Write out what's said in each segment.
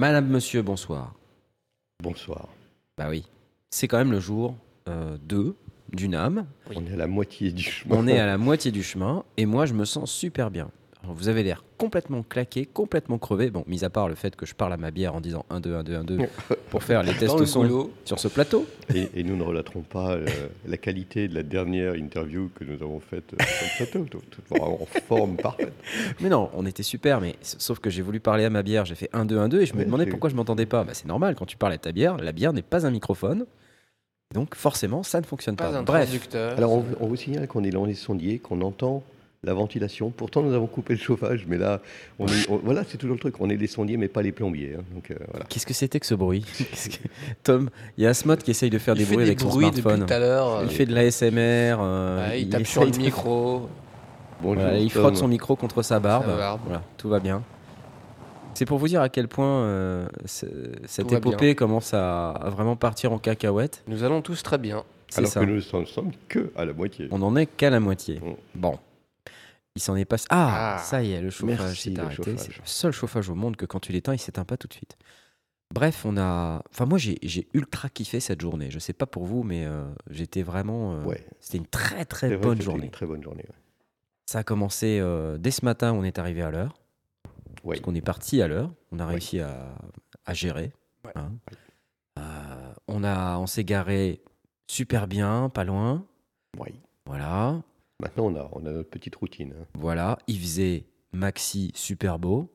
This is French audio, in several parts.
Madame, monsieur, bonsoir. Bonsoir. Bah oui, c'est quand même le jour euh, 2 du NAM. On est à la moitié du chemin. On est à la moitié du chemin et moi je me sens super bien. Alors, vous avez l'air complètement claqué, complètement crevé. Bon, mis à part le fait que je parle à ma bière en disant 1, 2, 1, 2, 1, 2 pour faire les tests le son boulot. sur ce plateau. Et, et nous ne relaterons pas euh, la qualité de la dernière interview que nous avons faite euh, sur le plateau. Vraiment en forme parfaite. Mais non, on était super, mais sauf que j'ai voulu parler à ma bière, j'ai fait 1, 2, 1, 2 et je me demandais pourquoi je m'entendais pas. Bah, c'est normal, quand tu parles à ta bière, la bière n'est pas un microphone. Donc forcément, ça ne fonctionne pas. Pas un Bref. Alors, on, on vous signale qu'on est dans les sondiers, qu'on entend la ventilation. Pourtant, nous avons coupé le chauffage, mais là, on est, on- voilà, c'est toujours le truc. On est les sondiers, mais pas les plombiers. hein. donc, euh, voilà. qu'est-ce que c'était que ce bruit? Que- Tom, il y a Asmod qui essaye de faire il des bruits avec son bruits smartphone. depuis tout à l'heure. Il euh, fait de l'ASMR. euh, ouais, il tape sur le de- micro. Bonjour, Voilà, il frotte son micro contre sa barbe. Sa barbe. Voilà, tout va bien. C'est pour vous dire à quel point euh, ce- cette épopée commence à, à vraiment partir en cacahuète. Nous allons tous très bien. C'est Alors ça. que nous ne sommes que à la moitié. On n'en est qu'à la moitié. Mm. Bon. Il s'en est passé. Ah, Ah. ça y est, le chauffage s'est arrêté. C'est le seul chauffage au monde que quand tu l'éteins, il s'éteint pas tout de suite. Bref, on a. Enfin, moi, j'ai ultra kiffé cette journée. Je sais pas pour vous, mais euh, j'étais vraiment. euh, Ouais. C'était une très très bonne journée. Une très bonne journée. ouais. Ça a commencé euh, dès ce matin, on est arrivé à l'heure. Oui. Parce qu'on est parti à l'heure. On a réussi à, à gérer. Ouais. hein. Euh, on a, on s'est garé super bien, pas loin. Oui. Voilà. Maintenant, on a, on a notre petite routine. hein. Voilà. Il faisait maxi super beau.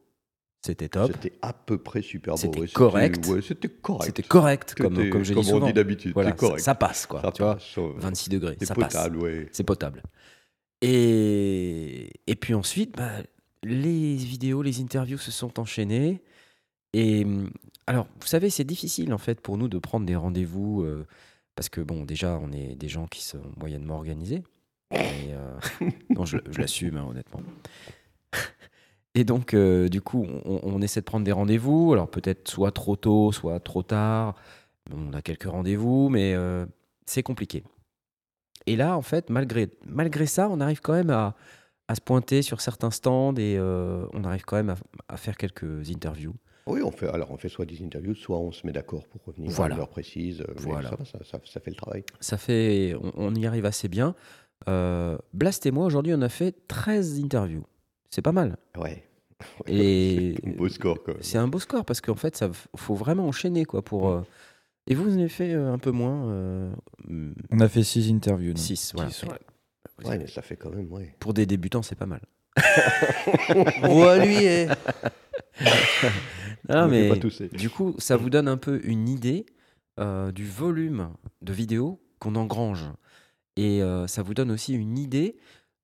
C'était top. C'était à peu près super beau. C'était ouais, correct. ouais, c'était correct. C'était correct, comme, C'était comme je dis on souvent. dit d'habitude. Voilà, c'est correct. ça, ça passe, quoi. Ça tu vois, passe, euh, 26 degrés, C'est ça passe. potable, ouais. C'est potable. Et, et puis ensuite, bah, les vidéos, les interviews se sont enchaînées. Et hum, alors, vous savez, c'est difficile en fait pour nous de prendre des rendez-vous euh, parce que bon, déjà, on est des gens qui sont moyennement organisés. Et, euh, non, je, je l'assume, hein, honnêtement. Et donc, euh, du coup, on, on essaie de prendre des rendez-vous. Alors, peut-être soit trop tôt, soit trop tard. On a quelques rendez-vous, mais euh, c'est compliqué. Et là, en fait, malgré, malgré ça, on arrive quand même à, à se pointer sur certains stands et on arrive quand même à, à faire quelques interviews. Oui, on fait, alors on fait soit des interviews, soit on se met d'accord pour revenir Voilà. à une heure précise. Voilà. Ça, va, ça, ça- ça fait le travail. Ça fait, on, on y arrive assez bien. Euh, Blast et moi, aujourd'hui, on a fait 13 interviews. C'est pas mal. Ouais. Et C'est un beau score, quand même. c'est un beau score parce qu'en fait, ça faut vraiment enchaîner quoi pour. euh, Et vous, vous en avez fait euh, un peu moins. euh, On a fait six interviews. nous. 6, voilà. Six, ouais. Ouais, mais ça fait quand même, ouais. Pour des débutants, c'est pas mal. Roi lui est. Non, On ne fait mais pas tousser. du coup, ça vous donne un peu une idée euh, du volume de vidéos qu'on engrange. Et euh, ça vous donne aussi une idée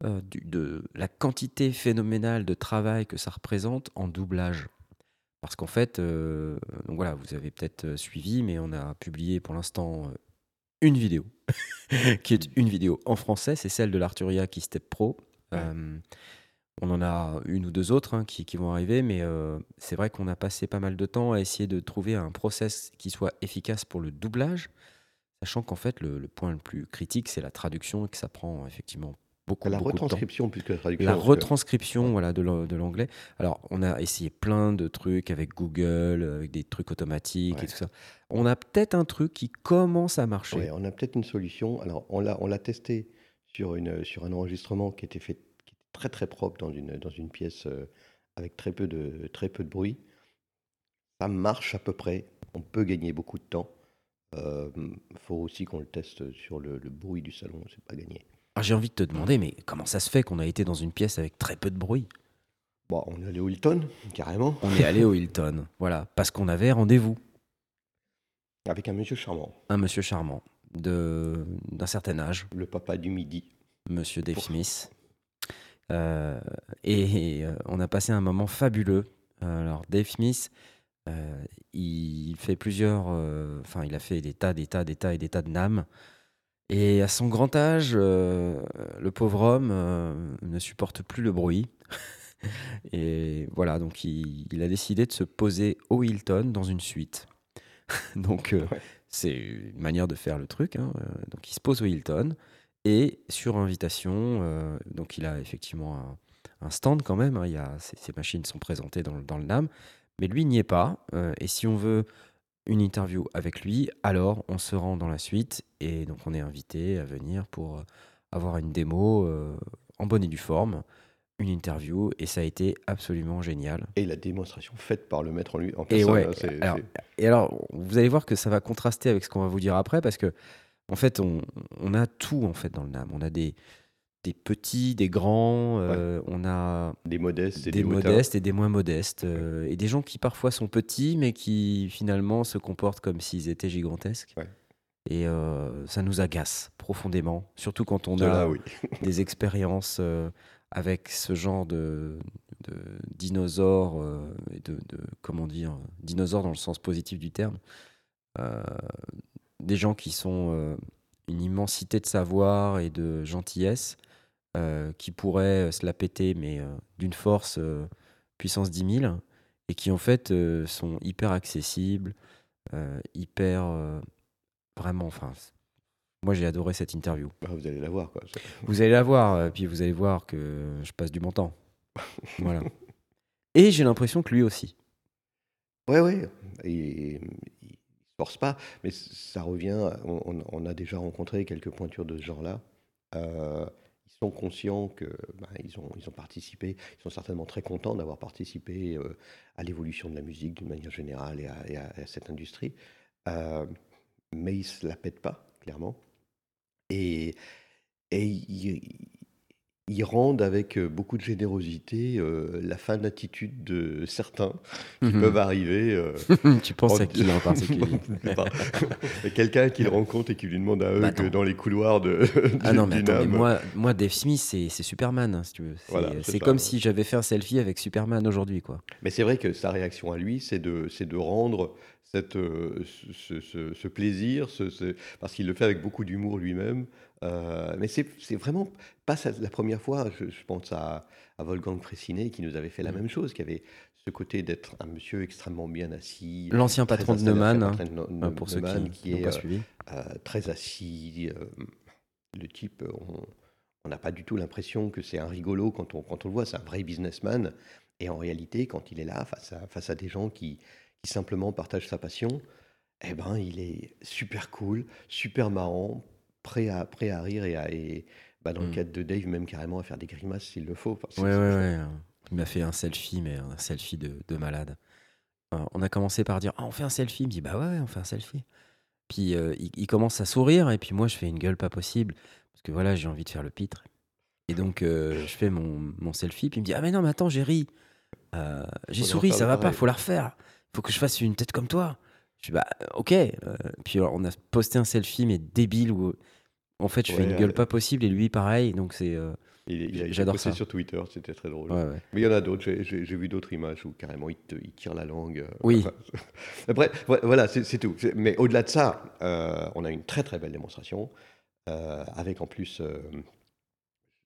euh, du- de la quantité phénoménale de travail que ça représente en doublage. Parce qu'en fait, euh, donc voilà, vous avez peut-être suivi, mais on a publié pour l'instant une vidéo, qui est une vidéo en français, c'est celle de l'Arturia qui Step Pro. On en a une ou deux autres hein, qui, qui vont arriver, mais euh, c'est vrai qu'on a passé pas mal de temps à essayer de trouver un process qui soit efficace pour le doublage, sachant qu'en fait, le, le point le plus critique, c'est la traduction et que ça prend effectivement beaucoup, la beaucoup de temps. retranscription plus que la traduction. La que- retranscription voilà, de l'an- de l'anglais. Alors, on a essayé plein de trucs avec Google, avec des trucs automatiques Ouais. et tout ça. On a peut-être un truc qui commence à marcher. Ouais, on a peut-être une solution. Alors, on l'a, on l'a testé sur, une, sur un enregistrement qui était fait qui était très très propre dans une, dans une pièce euh, avec très peu, de, très peu de bruit. Ça marche à peu près. On peut gagner beaucoup de temps. Il faut aussi qu'on le teste sur le, le bruit du salon. C'est pas gagné. Alors, J'ai envie de te demander, mais comment ça se fait qu'on a été dans une pièce avec très peu de bruit? Bon, on est allé au Hilton, carrément, On est allé au Hilton, voilà, parce qu'on avait rendez-vous. avec un monsieur charmant, Un monsieur charmant, de- d'un certain âge, le papa du midi. monsieur Dave. Smith. Euh, et euh, on a passé un moment fabuleux. Euh, Alors, Dave Smith, il fait plusieurs. Enfin, il a fait des tas, des tas, des tas et des tas de NAM. Et à son grand âge, le pauvre homme ne supporte plus le bruit. et voilà, donc il, a décidé de se poser au Hilton dans une suite. donc c'est une manière de faire le truc. Hein. Donc il se pose au Hilton et sur invitation, donc il a effectivement un, stand quand même. Hein. il y a, ces, machines sont présentées dans, dans le NAM, mais lui n'y est pas. et si on veut une interview avec lui, alors on se rend dans la suite et donc on est invité à venir pour avoir une démo en bonne et due forme une interview et ça a été absolument génial. Et la démonstration faite par le maître en lui en personne. Et, ouais, alors, et alors, vous allez voir que ça va contraster avec ce qu'on va vous dire après parce que en fait, on, on, a tout en fait dans le NAM. On a des, des petits, des grands, euh, on a des modestes et des, modestes et des moins modestes euh, et des gens qui parfois sont petits mais qui finalement se comportent comme s'ils étaient gigantesques. Et euh, ça nous agace profondément, surtout quand on a des expériences avec ce genre de, dinosaures, et de, comment dire, dinosaures dans le sens positif du terme, des gens qui sont une immensité de savoir et de gentillesse, qui pourraient se la péter, mais d'une force puissance 10 000, et qui en fait sont hyper accessibles, hyper vraiment, enfin, moi, j'ai adoré cette interview. Bah, vous allez la voir, quoi. Vous allez la voir, euh, puis vous allez voir que je passe du bon temps. voilà. Et j'ai l'impression que lui aussi. Ouais, ouais. Il, ne se force pas, mais ça revient. On, a déjà rencontré quelques pointures de ce genre-là. Euh, sont conscients que bah, ils, ont, ils ont participé. Ils sont certainement très contents d'avoir participé euh, à l'évolution de la musique d'une manière générale et à, cette industrie. mais ils ne se la pètent pas, clairement et, et rendent avec beaucoup de générosité la fin d'attitude de certains qui mmh peuvent arriver. tu penses à qui en particulier Quelqu'un qu'il rencontre et qui lui demande à eux bah, que dans les couloirs de. ah non, mais, moi, moi, Dave Smith, c'est Superman, hein, si tu veux. C'est comme si j'avais fait un selfie avec Superman aujourd'hui, quoi. Mais c'est vrai que sa réaction à lui, c'est de, de rendre cette, euh, ce, plaisir, parce qu'il le fait avec beaucoup d'humour lui-même. Euh, mais c'est vraiment pas la première fois, je, pense à, à, Wolfgang Fressinet qui nous avait fait la mmh. même chose, qui avait ce côté d'être un monsieur extrêmement bien assis. L'ancien patron de Neumann, hein, pour ceux qui, est euh, très assis. le type, on n'a pas du tout l'impression que c'est un rigolo quand on, quand on le voit, c'est un vrai businessman. Et en réalité, quand il est là, face à, face à des gens qui, qui simplement partage sa passion, eh ben, il est super cool, super marrant, prêt à, prêt à rire et, à, et bah, dans le mmh. cadre de Dave, même carrément à faire des grimaces s'il le faut. Ouais, ouais, ouais. Il m'a fait un selfie, mais un selfie de, de malade. on a commencé par dire ah, on fait un selfie. Il me dit bah ouais, on fait un selfie. Puis euh, il, commence à sourire et puis moi je fais une gueule pas possible parce que voilà j'ai envie de faire le pitre. Et donc euh, je fais mon, mon, selfie puis il me dit ah mais non mais attends j'ai ri, euh, j'ai souri ça va pas, faut la refaire faut que je fasse une tête comme toi. Je dis, bah, ok. Euh, puis on a posté un selfie, mais débile, où en fait, je fais une gueule pas possible, et lui, pareil. Donc, c'est. Euh, J'adore ça. sur Twitter, c'était très drôle. Mais il y en a d'autres, j'ai vu d'autres images où carrément il, tire la langue. Euh, oui. Après, voilà, c'est tout. Mais au-delà de ça, on a une très très belle démonstration, avec en plus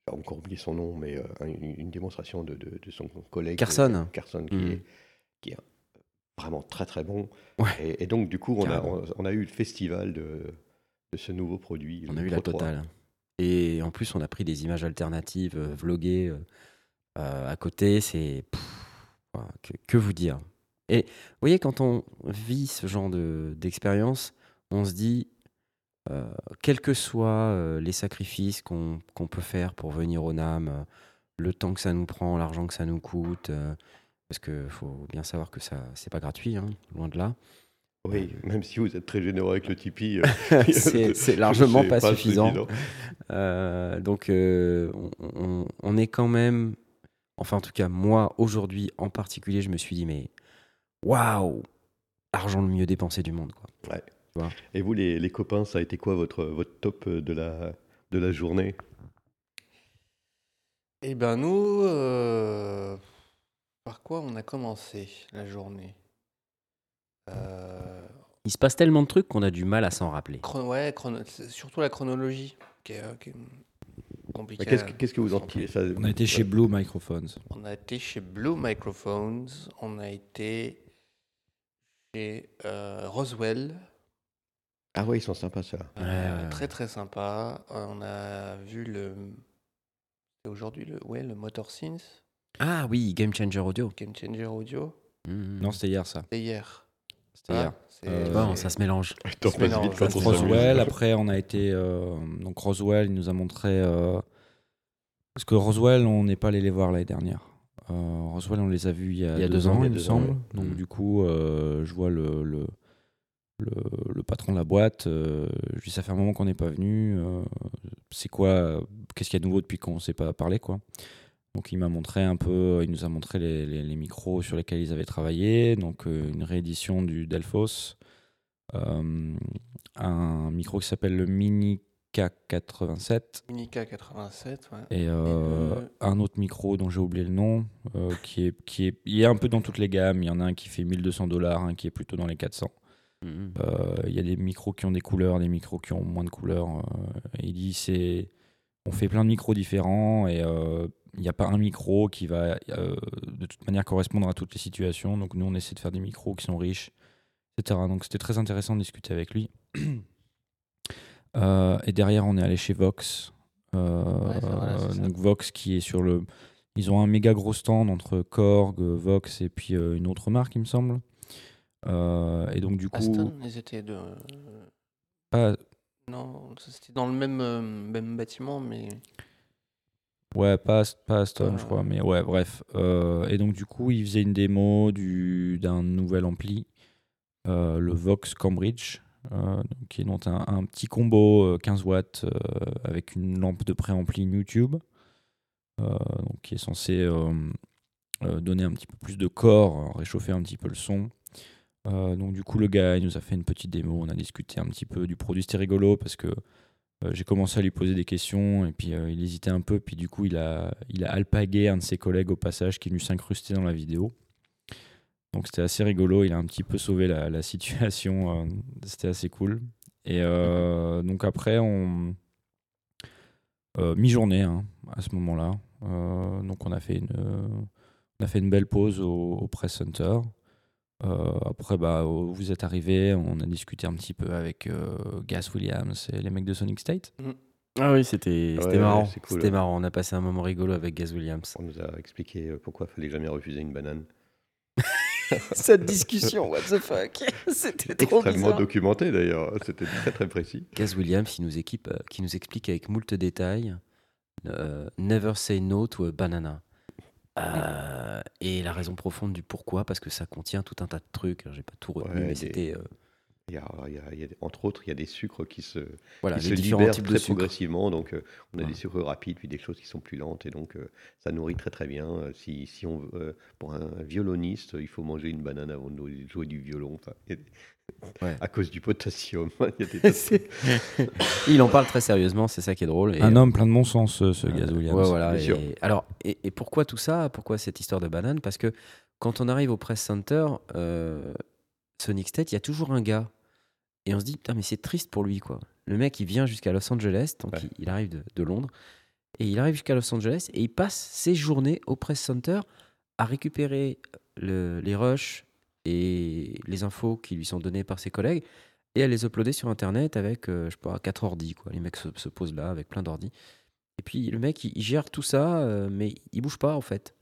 encore oublié son nom, mais une, démonstration de, de, son collègue Carson, Carson qui, mmh. est, qui, est, vraiment très très bon. Et, donc du coup, on a, on, a, eu le festival de, de ce nouveau produit. On a eu la totale. Et en plus, on a pris des images alternatives, euh, vloguées euh, euh, à côté. C'est que, que, vous dire. Et vous voyez, quand on vit ce genre d'expérience, on se dit, quels que soient les sacrifices qu'on peut faire pour venir au NAM, le temps que ça nous prend, l'argent que ça nous coûte, parce qu'il faut bien savoir que ça c'est pas gratuit, hein, loin de là. Oui, euh, même si vous êtes très généreux avec le Tipeee. Euh, c'est largement pas, suffisant. Euh, donc, on, est quand même. Enfin, en tout cas, moi, aujourd'hui en particulier, je me suis dit, mais waouh L'argent le mieux dépensé du monde. Quoi. Ouais. Et vous, les, les, copains, ça a été quoi votre, votre top de la, de la journée? Eh ben, nous. Par quoi on a commencé la journée? Il se passe tellement de trucs qu'on a du mal à s'en rappeler. Chron- ouais, chrono- surtout la chronologie qui est, euh, qui est Mais compliquée. Qu'est-ce que- qu'est-ce que vous en tirez ça, On a été chez Blue Microphones. On a été chez Blue Microphones, on a été chez euh, Roswell, Ah ouais, ils sont sympas ça. euh, Ouais, ouais, très ouais. très sympa. Euh, On a vu le. C'est aujourd'hui le, ouais, le Motor Synth, Ah oui, Game Changer Audio. Game Changer Audio. Mhm. Non, c'était hier ça. C'était hier. C'était Ah, hier. c'est- Euh, Bon, ça se mélange. Vite quand on Roswell, après on a été. euh, donc Roswell, il nous a montré. euh, parce que Roswell, on n'est pas allé les voir l'année dernière. Euh, Roswell, on les a vus il y a, deux, ans, il y a il me deux ans, semble. ouais. Donc Mhm. du coup, euh, je vois le, le, le, le patron de la boîte. euh, je lui dis, ça fait un moment qu'on n'est pas venu. euh, c'est quoi euh, Qu'est-ce qu'il y a de nouveau depuis qu'on ne s'est pas parlé quoi donc il m'a montré un peu, il nous a montré les, les- les micros sur lesquels ils avaient travaillé, donc euh, une réédition du Delphos, euh, un micro qui s'appelle le Mini K87 Unica 87, ouais. et euh, euh, un autre micro dont j'ai oublié le nom, euh, qui, est, qui est, il est un peu dans toutes les gammes, il y en a un qui fait 1200 dollars, un qui est plutôt dans les 400. Mhm. Euh, Il y a des micros qui ont des couleurs, des micros qui ont moins de couleurs. euh, il dit c'est, on fait plein de micros différents et euh, il n'y a pas un micro qui va euh, de toute manière correspondre à toutes les situations. Donc nous on essaie de faire des micros qui sont riches, etc. Donc c'était très intéressant de discuter avec lui. Euh, et derrière on est allé chez Vox. Euh, Ouais, donc Vox qui est sur le, ils ont un méga gros stand entre Korg, Vox et puis euh, une autre marque il me semble. Euh, et donc du coup, Aston, ils étaient de. pas, Non, c'était dans le même, euh, même bâtiment, mais. Ouais, pas, pas Aston, Euh. je crois, mais ouais, bref. Euh, et donc, du coup, il faisait une démo du, d'un nouvel ampli, euh, le Vox Cambridge, qui est donc un, un petit combo euh, 15 watts avec une lampe de préampli YouTube, donc, qui est censé donner un petit peu plus de corps, réchauffer un petit peu le son. Euh, donc, du coup, le gars, il nous a fait une petite démo, on a discuté un petit peu du produit, c'était rigolo parce que euh, j'ai commencé à lui poser des questions et puis euh, il hésitait un peu. Puis du coup, il a, il alpagué un de ses collègues au passage qui est venu s'incruster dans la vidéo. Donc c'était assez rigolo. Il a un petit peu sauvé la, situation. c'était assez cool. Et donc après, on. Mi-journée hein, à ce moment-là. Donc on a fait une, on a fait une belle pause au, au Press Center. Euh, après, bah, au- vous êtes arrivés, on a discuté un petit peu avec euh, Gas Williams et les mecs de Sonic State. Ah oui, c'était Ouais, c'était ouais, marrant. cool, C'était ouais. marrant. On a passé un moment rigolo avec Gaz Williams. On nous a expliqué euh, pourquoi il fallait jamais refuser une banane. Cette discussion, what the fuck C'était trop Extrêmement bizarre. documenté d'ailleurs, c'était très très précis. Gaz Williams, il nous, équipe, euh, qui nous explique avec moult détails euh, Never say no to a banana. Euh, et la raison profonde du pourquoi, parce que ça contient tout un tas de trucs. J'ai pas tout retenu, Ouais, mais c'était euh, y a, il y a- il y a des- entre autres, il y a des sucres qui se, voilà, qui les se libèrent types très de progressivement. Donc, euh, on a des sucres rapides, puis des choses qui sont plus lentes. Et donc, euh, ça nourrit très très bien. Si, si on, euh, pour un violoniste, il faut manger une banane avant de jouer du violon. Enfin, Ouais. À cause du potassium. il y a des tas de C'est- il en parle très sérieusement, c'est ça qui est drôle. Et, Un homme plein de bon sens, ce, ce Euh, Gaz Williams. ouais, voilà, bien et- alors, et, et pourquoi tout ça? Pourquoi cette histoire de banane? Parce que quand on arrive au Press Center, euh, Sonic State, il y a toujours un gars. Et on se dit, putain, mais c'est triste pour lui, quoi. Le mec, il vient jusqu'à Los Angeles, donc Ouais. il, il arrive de, de Londres, et il arrive jusqu'à Los Angeles, et il passe ses journées au Press Center à récupérer le- les rushs et les infos qui lui sont données par ses collègues, et à les uploader sur Internet avec, euh, je sais pas, 4 ordi, quoi. Les mecs se, se posent là avec plein d'ordi. Et puis le mec, il, il gère tout ça, euh, mais il bouge pas en fait.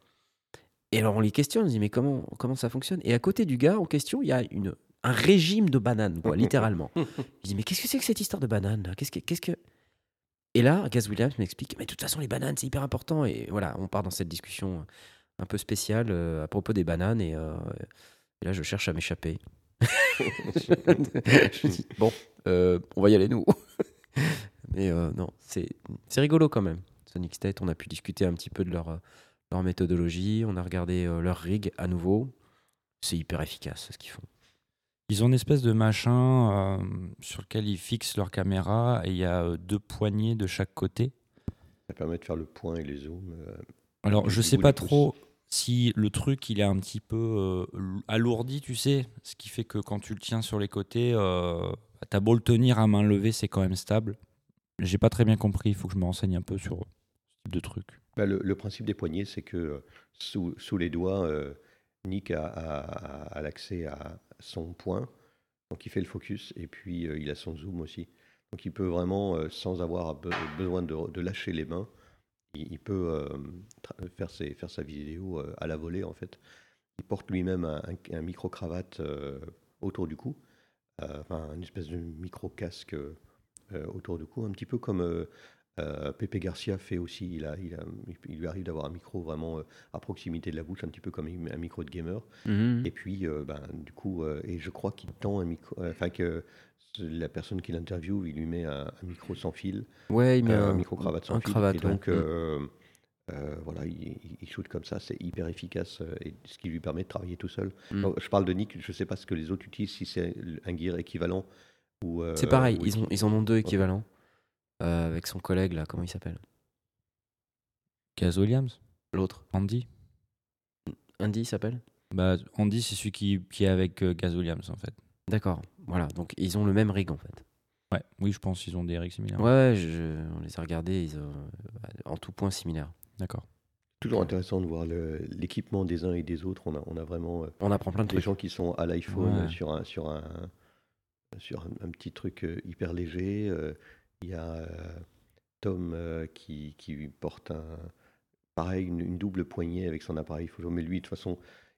Et alors on les questionne, on se dit mais comment, comment ça fonctionne? Et à côté du gars en question, il y a une, un régime de bananes, quoi, littéralement. Je dis mais qu'est-ce que c'est que cette histoire de bananes Qu'est-ce que, qu'est-ce que Et là, Gaz Williams m'explique mais de toute façon les bananes c'est hyper important. Et voilà, on part dans cette discussion un peu spéciale euh, à propos des bananes et, et là je cherche à m'échapper. je dis bon, euh, on va y aller nous. Mais euh, non, c'est c'est rigolo quand même. Sonic State, on a pu discuter un petit peu de leur, euh, leur méthodologie, on a regardé euh, leur rig à nouveau. C'est hyper efficace ce qu'ils font. Ils ont une espèce de machin euh, sur lequel ils fixent leur caméra et il y a deux poignées de chaque côté. Ça permet de faire le point et les zooms. euh, Alors, je sais bout pas trop si le truc il est un petit peu euh, alourdi, tu sais, ce qui fait que quand tu le tiens sur les côtés, euh, t'as beau le tenir à main levée, c'est quand même stable. J'ai pas très bien compris, il faut que je me renseigne un peu sur ce type de truc. Bah, le, principe des poignets, c'est que euh, sous, les doigts, Nick a, l'accès à son point, donc il fait le focus, et puis il a son zoom aussi. Donc il peut vraiment, sans avoir be- besoin de lâcher les mains, il, peut euh, faire, ses- faire sa vidéo euh, à la volée en fait. Il porte lui-même un, micro-cravate euh, autour du cou, enfin une espèce de micro-casque autour du cou, un petit peu comme euh, Pepe Garcia fait aussi. Il, a, il, a- il lui arrive d'avoir un micro vraiment euh, à proximité de la bouche, un petit peu comme un micro de gamer. Mhm. Et puis, euh, ben, du coup, et je crois qu'il tend un micro, enfin que la personne qui l'interviewe, il lui met un, un micro sans fil, Ouais, il met euh, un, un, micro cravate sans un fil. cravate, et donc, ouais. euh, euh, voilà, il, il- shoot comme ça, c'est hyper efficace, euh, et ce qui lui permet de travailler tout seul. Mm. Donc, je parle de Nick, je ne sais pas ce que les autres utilisent, si c'est un gear équivalent ou. euh, C'est pareil, ou ils, ont, ils en ont deux équivalents. euh, avec son collègue, là, comment il s'appelle? Gaz Williams? L'autre. Andy? Andy, il s'appelle? Bah, Andy, c'est celui qui, qui est avec euh, Gaz Williams en fait. D'accord. Voilà, donc ils ont le même rig en fait. Ouais, oui, je pense qu'ils ont des règles similaires. Ouais, je- on les a regardés, ils ont, euh, en tout point similaires. D'accord. Toujours intéressant de voir l'équipement des uns et des autres. On a, on a vraiment euh, On apprend plein de des trucs. gens qui sont à l'iPhone Ouais. sur un sur un sur un, un petit truc euh, hyper léger. Il y a Tom qui, qui porte un pareil une, une double poignée avec son appareil photo. Mais lui, de toute façon,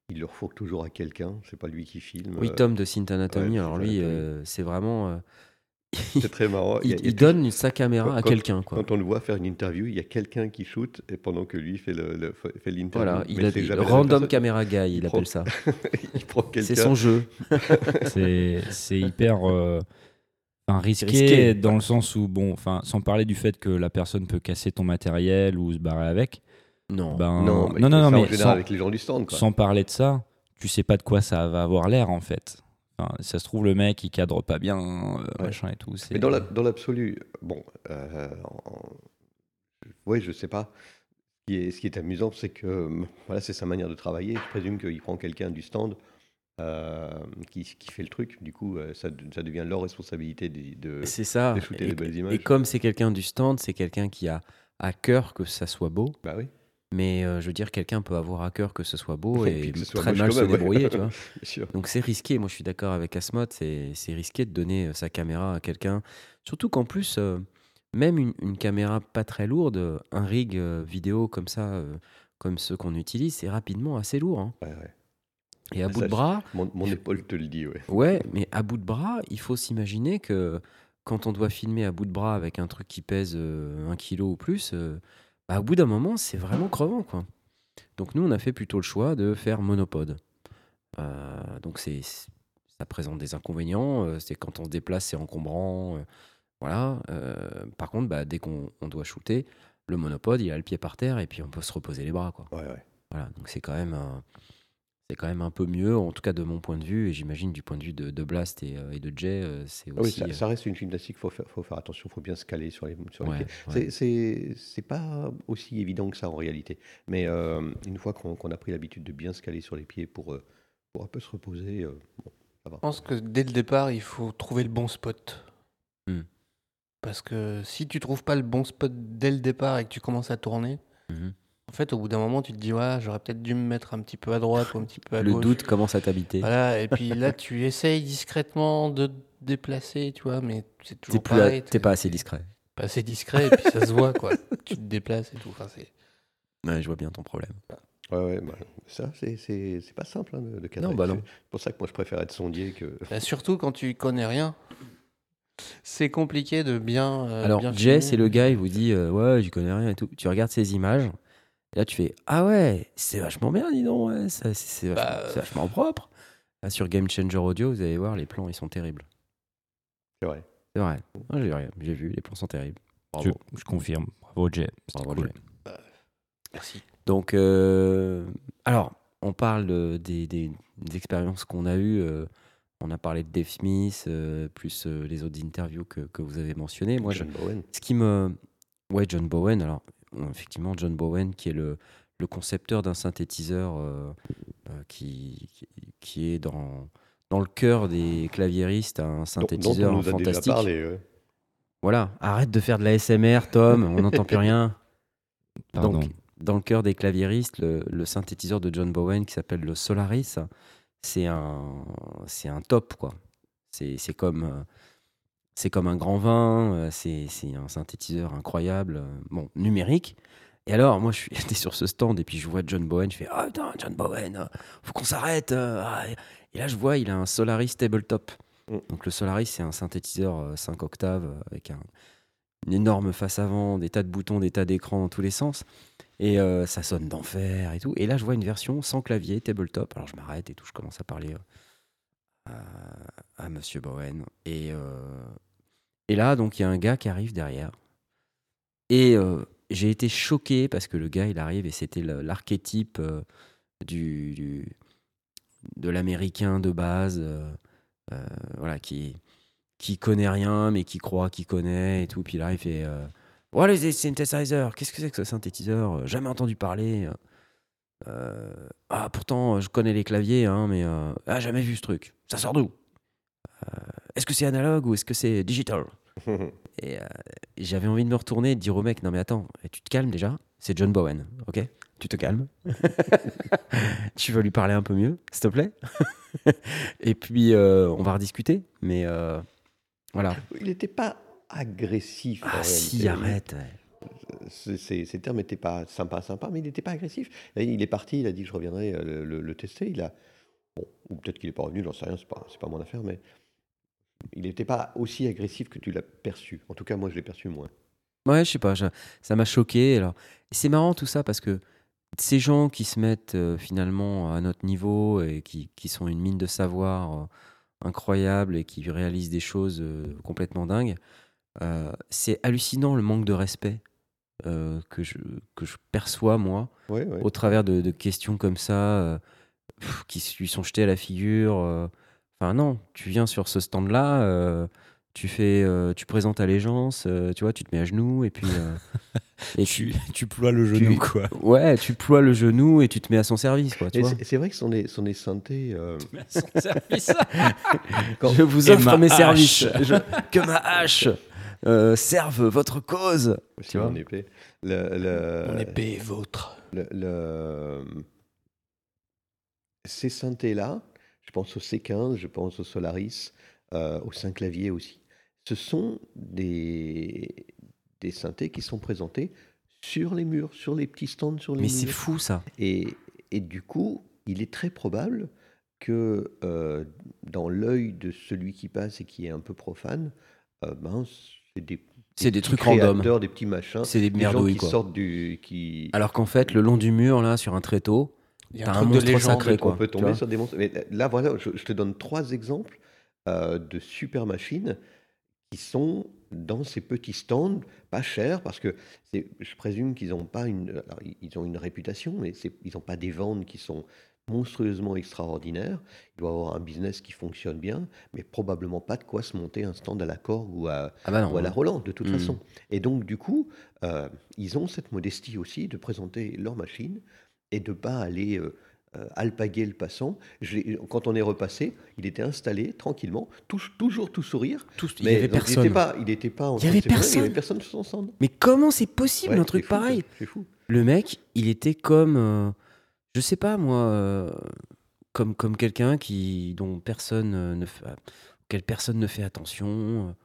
il le refourque toujours à quelqu'un. C'est pas lui qui filme. Oui, Euh, Tom de Synth Anatomy, ouais, alors lui, euh, c'est vraiment. euh, C'est très marrant. il, y a- il y a il toujours- donne sa caméra à quelqu'un, quoi. Quand on le voit faire une interview, il y a quelqu'un qui shoot et pendant que lui fait le, le- fait l'interview. Voilà, il a la random camera guy, il, il appelle ça. il prend quelqu'un. C'est son jeu. c'est c'est hyper euh, enfin, risqué, risqué. dans le sens où, bon, enfin, sans parler du fait que la personne peut casser ton matériel ou se barrer avec. Non. Ben, Non, mais non, il non, fait non, mais général sans, avec les gens du stand. Quoi. sans parler de ça, tu sais pas de quoi ça va avoir l'air en fait. Enfin, ça se trouve, le mec il cadre pas bien, euh, Ouais. machin et tout. Mais dans la- dans l'absolu, bon, euh, oui, je sais pas. Ce qui est, ce qui est amusant, c'est que voilà, c'est sa manière de travailler. Je présume qu'il prend quelqu'un du stand euh, qui, qui fait le truc. Du coup, euh, ça, ça devient leur responsabilité de, de- C'est ça. de shooter Et, les belles images. et comme c'est quelqu'un du stand, c'est quelqu'un qui a à cœur que ça soit beau. Bah oui, Mais euh, je veux dire, quelqu'un peut avoir à cœur que ce soit beau Et et, soit très mal se même, ouais. débrouiller, tu vois. sûr. Donc c'est risqué. Moi, je suis d'accord avec Asmod. C'est risqué de donner euh, sa caméra à quelqu'un. Surtout qu'en plus, euh, même une, une caméra pas très lourde, un rig vidéo comme ça, euh, comme ceux qu'on utilise, c'est rapidement assez lourd. hein. Ouais, ouais. Et à Ah, bout de bras, Mon, mon épaule te le dit, ouais. ouais, mais à bout de bras, il faut s'imaginer que quand on doit filmer à bout de bras avec un truc qui pèse un kilo ou plus, bah, au bout d'un moment, c'est vraiment crevant, quoi. Donc nous, on a fait plutôt le choix de faire monopode. Euh, donc c'est ça présente des inconvénients. euh, c'est quand on se déplace, c'est encombrant. euh, voilà. par contre, bah, dès qu'on on doit shooter, le monopode, il a le pied par terre et puis on peut se reposer les bras, quoi. Ouais, ouais. Voilà, donc c'est quand même un, c'est quand même un peu mieux, en tout cas de mon point de vue, et j'imagine du point de vue de, de Blast et, euh, et de Jay, euh, c'est Ah oui, aussi. ça, euh, ça reste une gymnastique, il faut faire, faut faire attention, il faut bien se caler sur les, sur les ouais, pieds. ouais. C'est- pas aussi évident que ça en réalité. Mais euh, une fois qu'on a pris l'habitude de bien se caler sur les pieds pour, pour un peu se reposer, euh, bon, Je pense que dès le départ, il faut trouver le bon spot. Hmm. Parce que si tu trouves pas le bon spot dès le départ et que tu commences à tourner, Mhm. Fait, au bout d'un moment, tu te dis, ouais, j'aurais peut-être dû me mettre un petit peu à droite ou un petit peu à Le gauche. doute commence à t'habiter. Voilà, et puis là, tu essayes discrètement de te déplacer, tu vois, mais c'est T'es toujours plus pareil. à- t'es pas assez discret. pas assez discret, et puis ça se voit, quoi. Tu te déplaces et tout. Enfin, c'est... Ouais, je vois bien ton problème. Ouais, ouais, bah, ça, c'est- c'est c'est pas simple hein, de, de cadrer. Non, bah non. C'est pour ça que moi, je préfère être sondier que. Bah, surtout quand tu connais rien. C'est compliqué de bien. euh, Alors, bien Jay, filmer. c'est le gars, il vous dit euh, Ouais, j'y connais rien et tout. Tu regardes ces images, et là, tu fais Ah ouais, c'est vachement bien, dis donc, ouais, c'est, c'est vachement, Bah, c'est vachement propre. Là, sur Game Changer Audio, vous allez voir, les plans, ils sont terribles. C'est vrai. C'est vrai. J'ai, rien- j'ai vu, les plans sont terribles. Je, Bravo. je confirme. Bravo Jay. C'était Bravo, cool. Jay. Merci. Donc, euh, alors, on parle de- des, des- des expériences qu'on a eues. euh, on a parlé de Dave Smith, euh, plus euh, les autres interviews que, que vous avez mentionnées. Moi, je- John Bowen. ce qui me. Ouais, John Bowen. Alors, euh, effectivement, John Bowen, qui est le, le concepteur d'un synthétiseur euh, euh, qui, qui, est dans, dans le cœur des claviéristes, un Dont- dont on synthétiseur nous a déjà fantastique. parlé, ouais. Voilà, arrête de faire de la SMR, Tom, on n'entend plus rien. Pardon. Donc, dans le cœur des claviéristes, le, le synthétiseur de John Bowen qui s'appelle le Solaris, c'est un, c'est un top, quoi. C'est c'est comme, euh, c'est comme un grand vin, euh, c'est un synthétiseur incroyable, euh, bon, numérique. Et alors, moi, je suis j'étais sur ce stand et puis je vois John Bowen, je fais Ah putain, John Bowen, euh, faut qu'on s'arrête. euh, ah. Et là, je vois, il a un Solaris Tabletop. Mm. Donc, le Solaris, c'est un synthétiseur euh, 5 octaves avec un, une énorme face avant, des tas de boutons, des tas d'écrans dans tous les sens. Et euh, ça sonne d'enfer et tout. Et là, je vois une version sans clavier, tabletop. Alors, je m'arrête et tout, je commence à parler à, à Monsieur Bowen. Et, euh, et là, donc, il y a un gars qui arrive derrière. Et euh, j'ai été choqué parce que le gars, il arrive et c'était l'archétype euh, du, de l'américain de base, euh, voilà, qui, qui connaît rien, mais qui croit qu'il connaît et tout. Puis là, il fait What is this synthesizer Qu'est-ce que c'est que ce synthétiseur? Jamais entendu parler. Ah, pourtant, je connais les claviers, hein, mais ah, jamais vu ce truc. Ça sort d'où? Est-ce que c'est analogue ou est-ce que c'est digital Et euh, j'avais envie de me retourner et de dire au mec Non, mais attends, tu te calmes déjà C'est John Bowen, ok Tu te calmes Tu vas lui parler un peu mieux, s'il te plaît Et puis, euh, on va rediscuter. Mais euh, voilà. Il n'était pas agressif. Ah, si, arrête. ouais. Ces, ces termes n'étaient pas sympa, sympa, mais il n'était pas agressif. Il est parti, il a dit que je reviendrai euh, le, le- le tester. Il a, bon, ou peut-être qu'il n'est pas revenu, j'en sais rien, c'est pas, c'est pas mon affaire, mais il n'était pas aussi agressif que tu l'as perçu. En tout cas, moi, je l'ai perçu moins. Ouais, je sais pas, je- ça m'a choqué. Alors, c'est marrant tout ça parce que ces gens qui se mettent euh, finalement à notre niveau et qui, qui sont une mine de savoir euh, incroyable et qui réalisent des choses euh, complètement dingues, c'est hallucinant le manque de respect que, je, que je perçois moi Ouais, ouais. au travers de, de questions comme ça pff, qui lui sont jetées à la figure. Enfin non, tu viens sur ce stand-là, euh, tu fais, euh, tu présentes allégeance, euh, tu vois, tu te mets à genoux et puis euh, et tu, tu ploies le tu- genou, quoi. ouais, tu ploies le genou et tu te mets à son service, quoi. Tu c'est vrai que ce sont des, ce sont des synthés. euh, Je vous offre mes services. Je- que ma hache euh, serve votre cause. c'est vois. mon épée. Le, le- Mon épée est vôtre. le- le- Ces synthés-là, je pense au C15, je pense au Solaris, euh, au Saint-Clavier aussi. Ce sont des, des synthés qui sont présentés sur les murs, sur les petits stands sur les Mais c'est fou ça. Et, et du coup, il est très probable que euh, dans l'œil de celui qui passe et qui est un peu profane, euh, ben, c'est des, C'est des trucs random. des petits machins, C'est des des gens merdouilles qui quoi. sortent du... Qui, Alors qu'en fait, le long du mur là, sur un tréteau, Il y a un un truc de monstre légende. sacré, on quoi, peut tu tomber sur des monstres. Mais là, voilà, je, je te donne trois exemples euh, de super machines qui sont dans ces petits stands, pas chers, parce que je présume qu'ils n'ont pas une, alors, ils- ont une réputation, mais ils n'ont pas des ventes qui sont monstrueusement extraordinaires. Il doit avoir un business qui fonctionne bien, mais probablement pas de quoi se monter un stand à la Korg ou à, ah bah non. ou à la Roland, de toute Mm. façon. Et donc, du coup, euh, ils ont cette modestie aussi de présenter leur machine et de pas aller euh, euh, alpaguer le passant. Je quand on est repassé, il était installé tranquillement, tou- toujours tout sourire. Il mais y avait donc, personne. Il n'était pas, il était pas en Il avait Il n'y avait personne sur son stand. Mais comment c'est possible Ouais, un truc fou, pareil C'est fou. Le mec, il était comme, euh, je sais pas moi, euh, comme, comme quelqu'un qui dont personne euh, ne fait, auquel personne ne fait attention.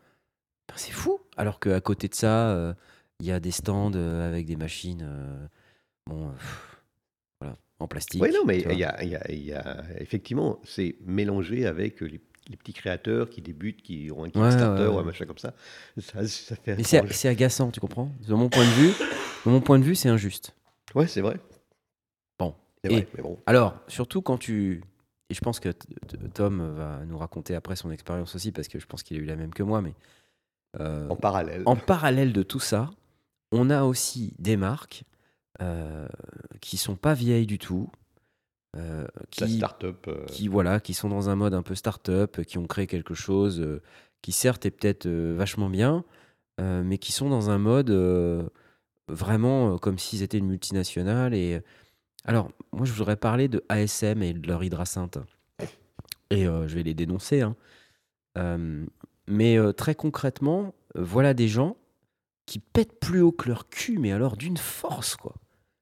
Ben, c'est fou. Alors qu'à côté de ça, il y a des stands avec des machines, bon, pff, en plastique. Oui, non, mais il y a, il y a- il y a- effectivement, c'est mélangé avec les, les petits créateurs qui débutent, qui ont un Ouais, Kickstarter ouais, ou un machin comme ça. Ça, ça fait Mais c'est agaçant, tu comprends? De mon point de vue, de mon point de vue, c'est injuste. Ouais, c'est vrai. Bon. Et- vrai, mais bon. Alors, surtout quand tu. Et je pense que Tom va nous raconter après son expérience aussi, parce que je pense qu'il a eu la même que moi, mais. euh, En parallèle. en parallèle de tout ça, on a aussi des marques euh, qui sont pas vieilles du tout, euh, La qui, start-up. euh, qui, voilà, qui sont dans un mode un peu start-up, qui ont créé quelque chose euh, qui certes est peut-être vachement bien, mais qui sont dans un mode vraiment comme s'ils étaient une multinationale. Et alors, moi, je voudrais parler de ASM et de leur hydrasynth. Et je vais les dénoncer. hein. Mais très concrètement, voilà des gens qui pètent plus haut que leur cul, mais alors d'une force, quoi.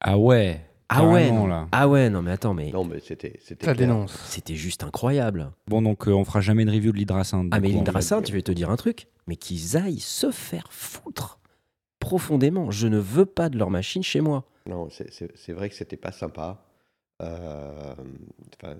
Ah ouais. Ah ouais, non. là. Ah ouais, non, mais attends, mais Non, mais c'était. c'était Ça clair. dénonce. c'était juste incroyable. Bon, donc euh, on fera jamais de review de l'hydrasynth. Ah, mais fait. je vais te dire un truc, mais qu'ils aillent se faire foutre profondément. Je ne veux pas de leur machine chez moi. Non, c'est- c'est c'est vrai que c'était pas sympa. Euh, enfin,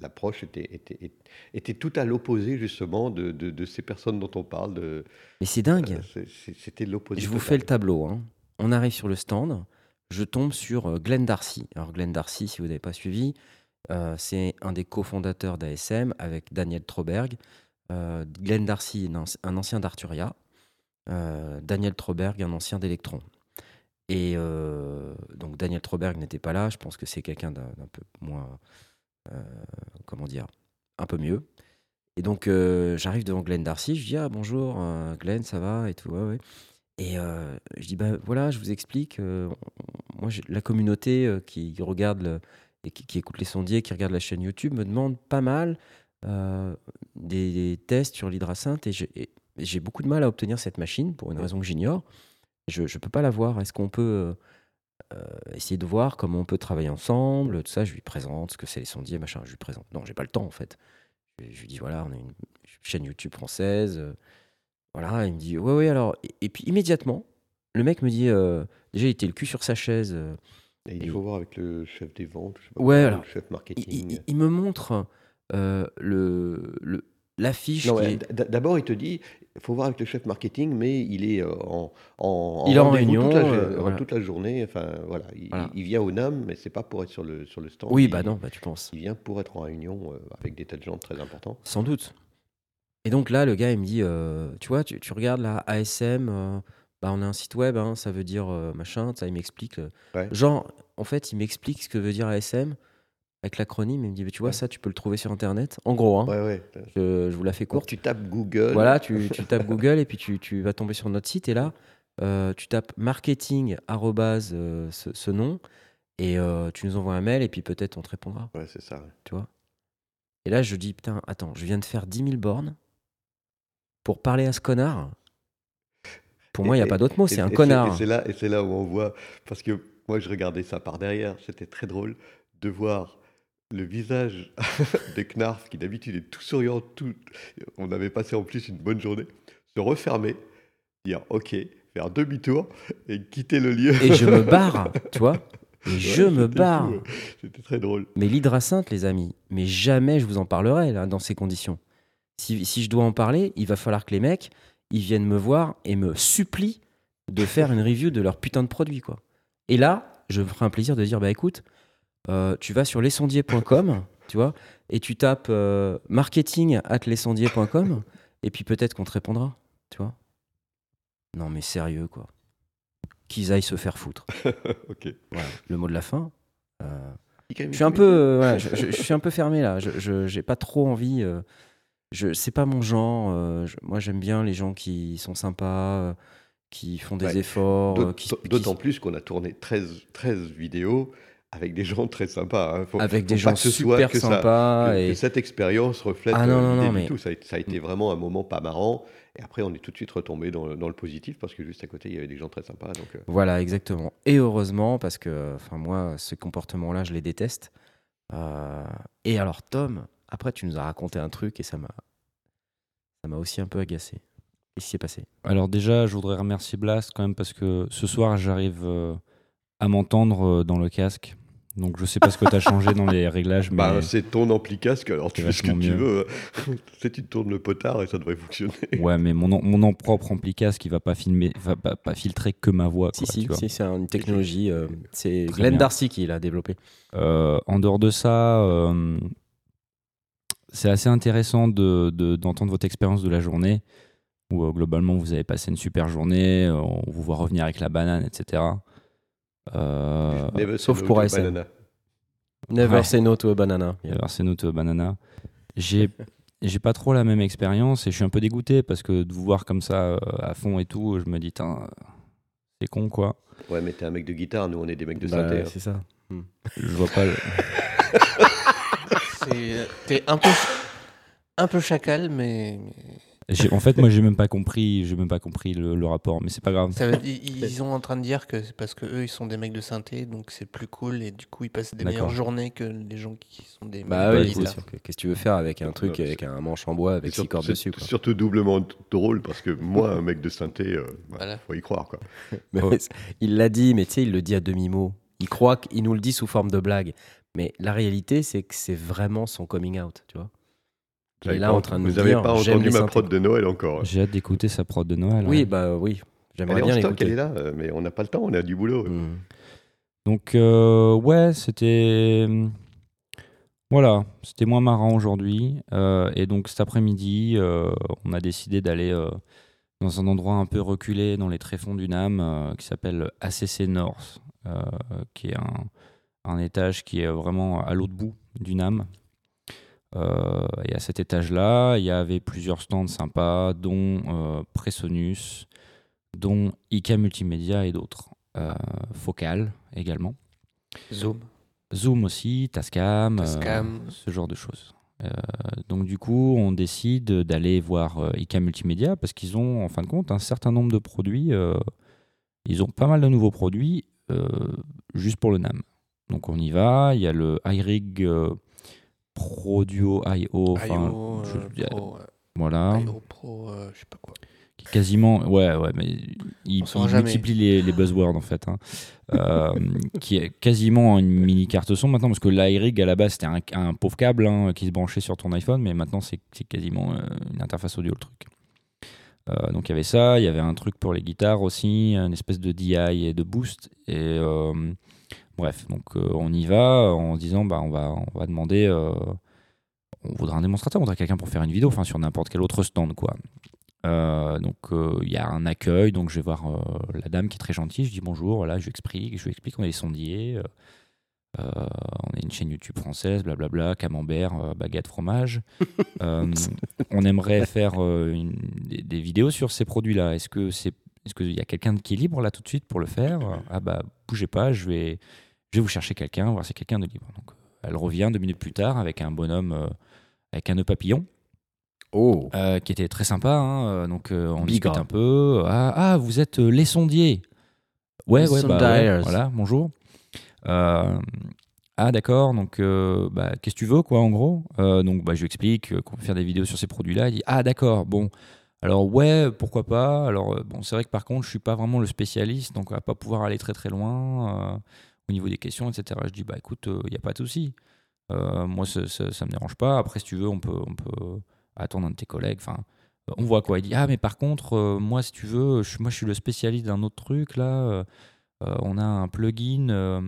L'approche était, était, était tout à l'opposé justement de, de, de ces personnes dont on parle. de- Mais c'est dingue. euh, C'était l'opposé. Je vous fais le tableau. hein. On arrive sur le stand. Je tombe sur euh, Glenn Darcy. Alors, Glenn Darcy, si vous n'avez pas suivi, euh, c'est un des cofondateurs d'ASM avec Daniel Troberg. Glenn Darcy, un, un ancien d'Arturia. Daniel Troberg, un ancien d'Electron. Et euh, donc, Daniel Troberg n'était pas là. Je pense que c'est quelqu'un d'un peu moins. euh, comment dire Un peu mieux. Et donc, euh, j'arrive devant Glenn Darcy. Je dis Ah, bonjour, Glenn, ça va Et tout. Ouais, ouais. Et je dis, bah voilà, je vous explique. moi, la communauté qui regarde le- et qui, qui écoute les sondiers, qui regarde la chaîne YouTube, me demande pas mal des, des tests sur j'ai et j'ai beaucoup de mal à obtenir cette machine pour une raison que j'ignore. Je ne peux pas l'avoir. Est-ce qu'on peut euh, euh, essayer de voir comment on peut travailler ensemble Tout ça, je lui présente ce que c'est les sondiers, machin. Je lui présente. Non, j'ai pas le temps en fait. Je, je lui dis, voilà, on a une chaîne YouTube française. euh, voilà, il me dit, ouais, ouais, alors. Et, et puis immédiatement, le mec me dit, euh, déjà, il était le cul sur sa chaise. Et il faut voir avec le chef des ventes, je sais pas Ouais, alors, le chef il, marketing. il- il me montre le, le- l'affiche. Qui D'abord, il te dit, il faut voir avec le chef marketing, mais il est euh, en, en, Il en rendez-vous toute, la, réunion, euh, voilà. toute la journée. Enfin, voilà, il, Voilà. il vient au NAM, mais c'est pas pour être sur le, sur le stand. Oui, il, bah non, bah tu penses. Il vient pour être en réunion euh, avec des tas de gens très importants. Sans doute. Et donc là, le gars, il me dit, euh, tu vois, tu, tu regardes la ASM, bah, on a un site web, hein, ça veut dire machin, ça, il m'explique. Ouais. Genre, en fait, il m'explique ce que veut dire ASM avec l'acronyme, il me dit, bah, tu vois, Ouais. ça, tu peux le trouver sur Internet. En gros, hein, Ouais, ouais. je, je vous la fais Donc, courte. tu tapes Google. Voilà, tu, tu tapes Google et puis tu, tu vas tomber sur notre site et là, euh, tu tapes marketing arrobase, euh, ce, ce nom et euh, tu nous envoies un mail et puis peut-être on te répondra, Ouais, c'est ça. tu vois? Et là, je dis, putain, attends, je viens de faire 10 000 bornes pour parler à ce connard. Pour moi, il n'y a Et- pas d'autre mot, c'est un et connard. Et c'est là, et c'est là où on voit, parce que moi je regardais ça par derrière, c'était très drôle de voir le visage de Knarf, qui d'habitude est tout souriant, tout, on avait passé en plus une bonne journée, se refermer, dire ok, faire demi-tour et quitter le lieu. Et je me barre, tu vois. Et Ouais, je me barre. C'était très drôle. Mais l'hydrasynth, les amis, mais jamais je vous en parlerai là, dans ces conditions. Si, si je dois en parler, il va falloir que les mecs, ils viennent me voir et me supplient de faire une review de leur putain de produit, quoi. Et là, je me ferai un plaisir de dire, bah écoute, tu vas sur lesondiers.com, tu vois, et tu tapes euh, marketing at lesondiers.com, et puis peut-être qu'on te répondra, tu vois. Non mais sérieux, quoi. Qu'ils aillent se faire foutre. ok. Voilà, le mot de la fin. Euh, Je suis un peu, euh, voilà, je, je- je suis un peu fermé là. Je, j'ai pas trop envie. euh, je, c'est pas mon genre. euh, je- moi, j'aime bien les gens qui sont sympas, euh, qui font des Ouais. efforts, euh, D'autant plus qu'on a tourné 13, 13 vidéos avec des gens très sympas. hein. Faut- avec faut des pas gens super ça- sympas que, et que cette expérience reflète Ah non, euh, non, non, mais- tout. Ça a, été- ça a été vraiment un moment pas marrant. Et après, on est tout de suite retombé dans, le- dans le positif parce que juste à côté, il y avait des gens très sympas. Donc, euh, voilà exactement. Et heureusement parce que, enfin moi, ce comportement-là, je les déteste. Euh, et alors Tom, après tu nous as raconté un truc et ça m'a, ça m'a aussi un peu agacé. Qu'est-ce qui s'est passé? Alors déjà, je voudrais remercier Blast quand même parce que ce soir, j'arrive euh, à m'entendre dans le casque. Donc je sais pas ce que tu as changé dans les réglages, mais bah, c'est ton ampli casque, alors tu c'est fais ce que tu veux. tu sais, tu tournes le potard et ça devrait fonctionner. ouais, mais mon, mon propre ampli casque, il va pas filmer, va pas, pas filtrer que ma voix. Si quoi, si, si, c'est une technologie. euh, c'est Glenn bien. Darcy qui l'a développé. Euh, en dehors de ça, euh, c'est assez intéressant de- de- d'entendre votre expérience de la journée, où euh, globalement vous avez passé une super journée, on vous voit revenir avec la banane, etc. Euh, Never say sauf no pour to ASM. banana. Never Ouais. say no to a banana. Arseno to Banana. J'ai j'ai pas trop la même expérience et je suis un peu dégoûté parce que de vous voir comme ça euh, à fond et tout, je me dis, C'est con, quoi. Ouais, mais t'es un mec de guitare, nous on est des mecs de Bah, synthé. hein. c'est ça. Je vois pas. le- C'est- T'es un peu, un peu chacal, mais, En fait, moi, j'ai même pas compris, j'ai même pas compris le, le rapport, mais c'est pas grave. ça veut- ils, ils sont en train de dire que c'est parce que eux ils sont des mecs de synthé, donc c'est plus cool et du coup ils passent des meilleures journées que les gens qui sont des mecs Bah de oui, que- Qu'est-ce que tu veux faire avec un truc, Non, avec un manche en bois, avec six cordes c'est dessus quoi. Surtout doublement drôle parce que moi, un mec de synthé, euh, bah, Voilà. faut y croire. Quoi. Mais Oh. Il l'a dit, mais tu sais, il le dit à demi-mot. Il croit qu'il nous le dit sous forme de blague. Mais la réalité, c'est que c'est vraiment son coming out, tu vois. Vous est là pas en train de Vous nous n'avez dire, pas j'aime entendu les ma prod de Noël encore. J'ai hâte d'écouter sa prod de Noël. Oui, ouais. bah oui. J'aimerais bien en stock, elle l'écouter. est là, euh, mais on n'a pas le temps, on a du boulot. Hmm. Donc, euh, ouais, c'était. Voilà, c'était moins marrant aujourd'hui. Euh, et donc, cet après-midi, euh, on a décidé d'aller dans un endroit un peu reculé dans les tréfonds du NAM euh, qui s'appelle ACC North, qui est un, un étage qui est vraiment à l'autre bout du NAM. Euh, et à cet étage-là, il y avait plusieurs stands sympas, dont euh, Presonus, dont IK Multimédia et d'autres. Euh, Focal également. Zoom. Zoom aussi, Tascam, Tascam. ce genre de choses. Euh, donc du coup, on décide d'aller voir euh, IK Multimédia parce qu'ils ont en fin de compte un certain nombre de produits. euh, ils ont pas mal de nouveaux produits juste pour le NAM. Donc on y va. Il y a le iRig Pro Duo IO. enfin, IO, je- euh, Pro, voilà. IO Pro, euh, je sais pas quoi. qui est quasiment ouais ouais mais il, il multiplie les, les buzzwords en fait hein. Euh, qui est quasiment une mini carte son maintenant parce que l'iRig à la base c'était un, un pauvre câble hein, qui se branchait sur ton iPhone mais maintenant c'est quasiment euh, une interface audio le truc Euh, donc il y avait ça il y avait un truc pour les guitares aussi une espèce de DI et de boost et bref donc euh, on y va en disant bah on va on va demander euh, on voudrait un démonstrateur on voudrait quelqu'un pour faire une vidéo enfin sur n'importe quel autre stand quoi euh, donc euh, il y a un accueil, donc je vais voir euh, la dame qui est très gentille, je dis bonjour, voilà, je lui explique, je lui explique qu'on est euh, on est une chaîne YouTube française, blablabla, camembert, baguette, fromage. On aimerait faire une- des, des vidéos sur ces produits-là. Est-ce que c'est est-ce qu'il y a quelqu'un qui est libre là tout de suite pour le faire? Ah bah bougez pas, je vais je vais vous chercher quelqu'un, voir si quelqu'un de libre. Donc euh, elle revient deux minutes plus tard avec un bonhomme euh, avec un nœud papillon. Oh, Euh, qui était très sympa. hein, Donc, euh, on discute un peu. Ah, ah, vous êtes les sondiers. Ouais, Les ouais, bah, ouais, sondiers. voilà, bonjour. Ah, d'accord. Donc, bah, qu'est-ce que tu veux, quoi, en gros? Donc, bah, je lui explique qu'on veut faire des vidéos sur ces produits-là. Il dit, ah, d'accord, bon. Alors, ouais, pourquoi pas. Alors, euh, bon, c'est vrai que par contre, je suis pas vraiment le spécialiste, donc on va pas pouvoir aller très, très loin euh, au niveau des questions, etc. Je dis, bah, écoute, il n'y a pas de souci. Euh, moi, ça, ça, me dérange pas. Après, si tu veux, on peut, on peut attendre un de tes collègues. Enfin, euh, on voit quoi. Il dit ah mais par contre, euh, moi si tu veux, je, moi je suis le spécialiste d'un autre truc là. euh, euh, on a un plugin, euh,